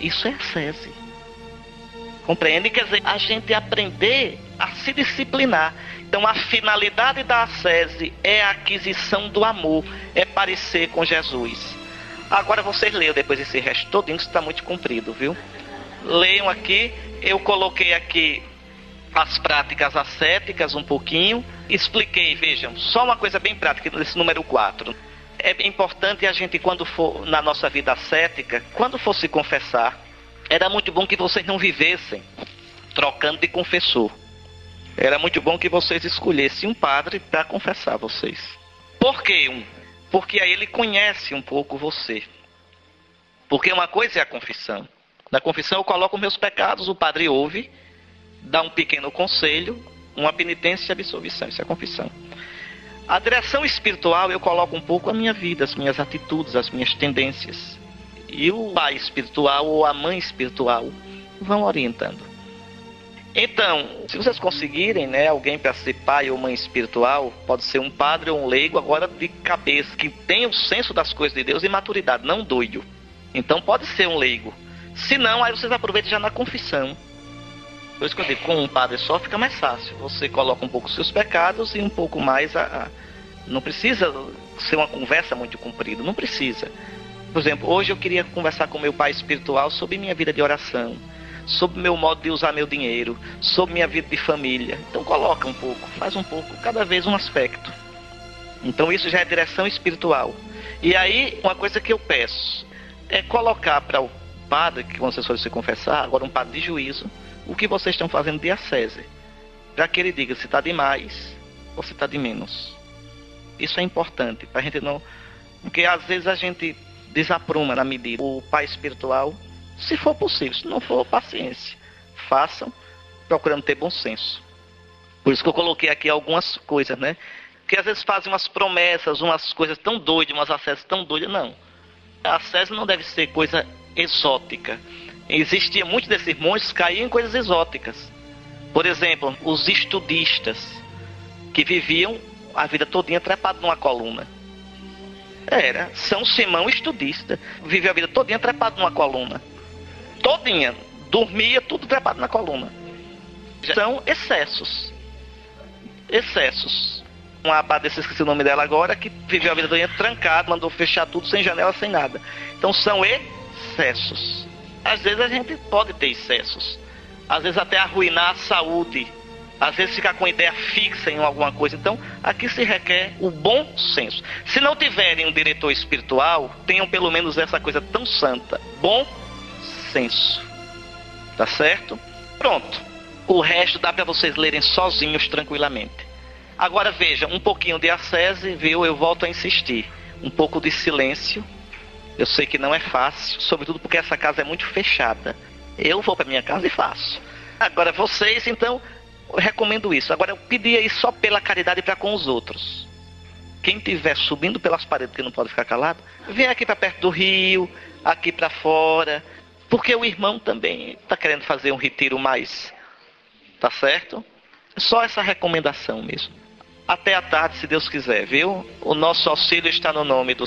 Isso é acesso. Compreende? Quer dizer, a gente aprender a se disciplinar. Então, a finalidade da ascese é a aquisição do amor, é parecer com Jesus. Agora vocês leiam depois esse resto todinho, que está muito comprido, viu? Leiam aqui, eu coloquei aqui as práticas ascéticas um pouquinho. Expliquei, vejam, só uma coisa bem prática nesse número 4. É importante a gente, quando for na nossa vida ascética, quando for se confessar, era muito bom que vocês não vivessem trocando de confessor. Era muito bom que vocês escolhessem um padre para confessar vocês. Por que um? Porque aí ele conhece um pouco você. Porque uma coisa é a confissão. Na confissão eu coloco meus pecados, o padre ouve, dá um pequeno conselho, uma penitência e absolvição. Isso é a confissão. A direção espiritual eu coloco um pouco a minha vida, as minhas atitudes, as minhas tendências. E o pai espiritual ou a mãe espiritual vão orientando. Então, se vocês conseguirem, né, alguém para ser pai ou mãe espiritual, pode ser um padre ou um leigo, agora de cabeça, que tem o senso das coisas de Deus e maturidade, não doido. Então pode ser um leigo. Se não, aí vocês aproveitam já na confissão. Por isso que eu digo, com um padre só fica mais fácil. Você coloca um pouco os seus pecados e um pouco mais a, a... Não precisa ser uma conversa muito comprida, não precisa. Por exemplo, hoje eu queria conversar com meu pai espiritual sobre minha vida de oração sobre meu modo de usar meu dinheiro, sobre minha vida de família. Então coloca um pouco, faz um pouco, cada vez um aspecto. Então isso já é direção espiritual. E aí, uma coisa que eu peço é colocar para o padre, que vocês forem se confessar, agora um padre de juízo, o que vocês estão fazendo de acese. Para que ele diga se está de mais ou se está de menos. Isso é importante, para a gente não. Porque às vezes a gente desapruma na medida. O pai espiritual se for possível. Se não for, paciência. Façam, procurando ter bom senso. Por isso que eu coloquei aqui algumas coisas, né? Que às vezes fazem umas promessas, umas coisas tão doidas, umas acessos tão doidas. Não. Acesso não deve ser coisa exótica. Existia muitos desses monges que caíam em coisas exóticas. Por exemplo, os estudistas que viviam a vida todinha trepado numa coluna. Era São Simão estudista, viveu a vida todinha trepado numa coluna todinha. Dormia tudo trepado na coluna. São excessos. Excessos. Uma abadesa, esqueci o nome dela agora, que viveu a vida toda trancada, mandou fechar tudo sem janela, sem nada. Então são excessos. Às vezes a gente pode ter excessos. Às vezes até arruinar a saúde. Às vezes ficar com ideia fixa em alguma coisa. Então, aqui se requer o bom senso. Se não tiverem um diretor espiritual, tenham pelo menos essa coisa tão santa. Bom Tá certo? Pronto. O resto dá para vocês lerem sozinhos tranquilamente. Agora veja, um pouquinho de acese, viu? Eu volto a insistir. Um pouco de silêncio. Eu sei que não é fácil, sobretudo porque essa casa é muito fechada. Eu vou para minha casa e faço. Agora vocês, então, eu recomendo isso. Agora eu pedia isso só pela caridade para com os outros. Quem estiver subindo pelas paredes que não pode ficar calado, vem aqui para perto do rio, aqui para fora, porque o irmão também está querendo fazer um retiro mais. Tá certo? Só essa recomendação mesmo. Até a tarde, se Deus quiser, viu? O nosso auxílio está no nome do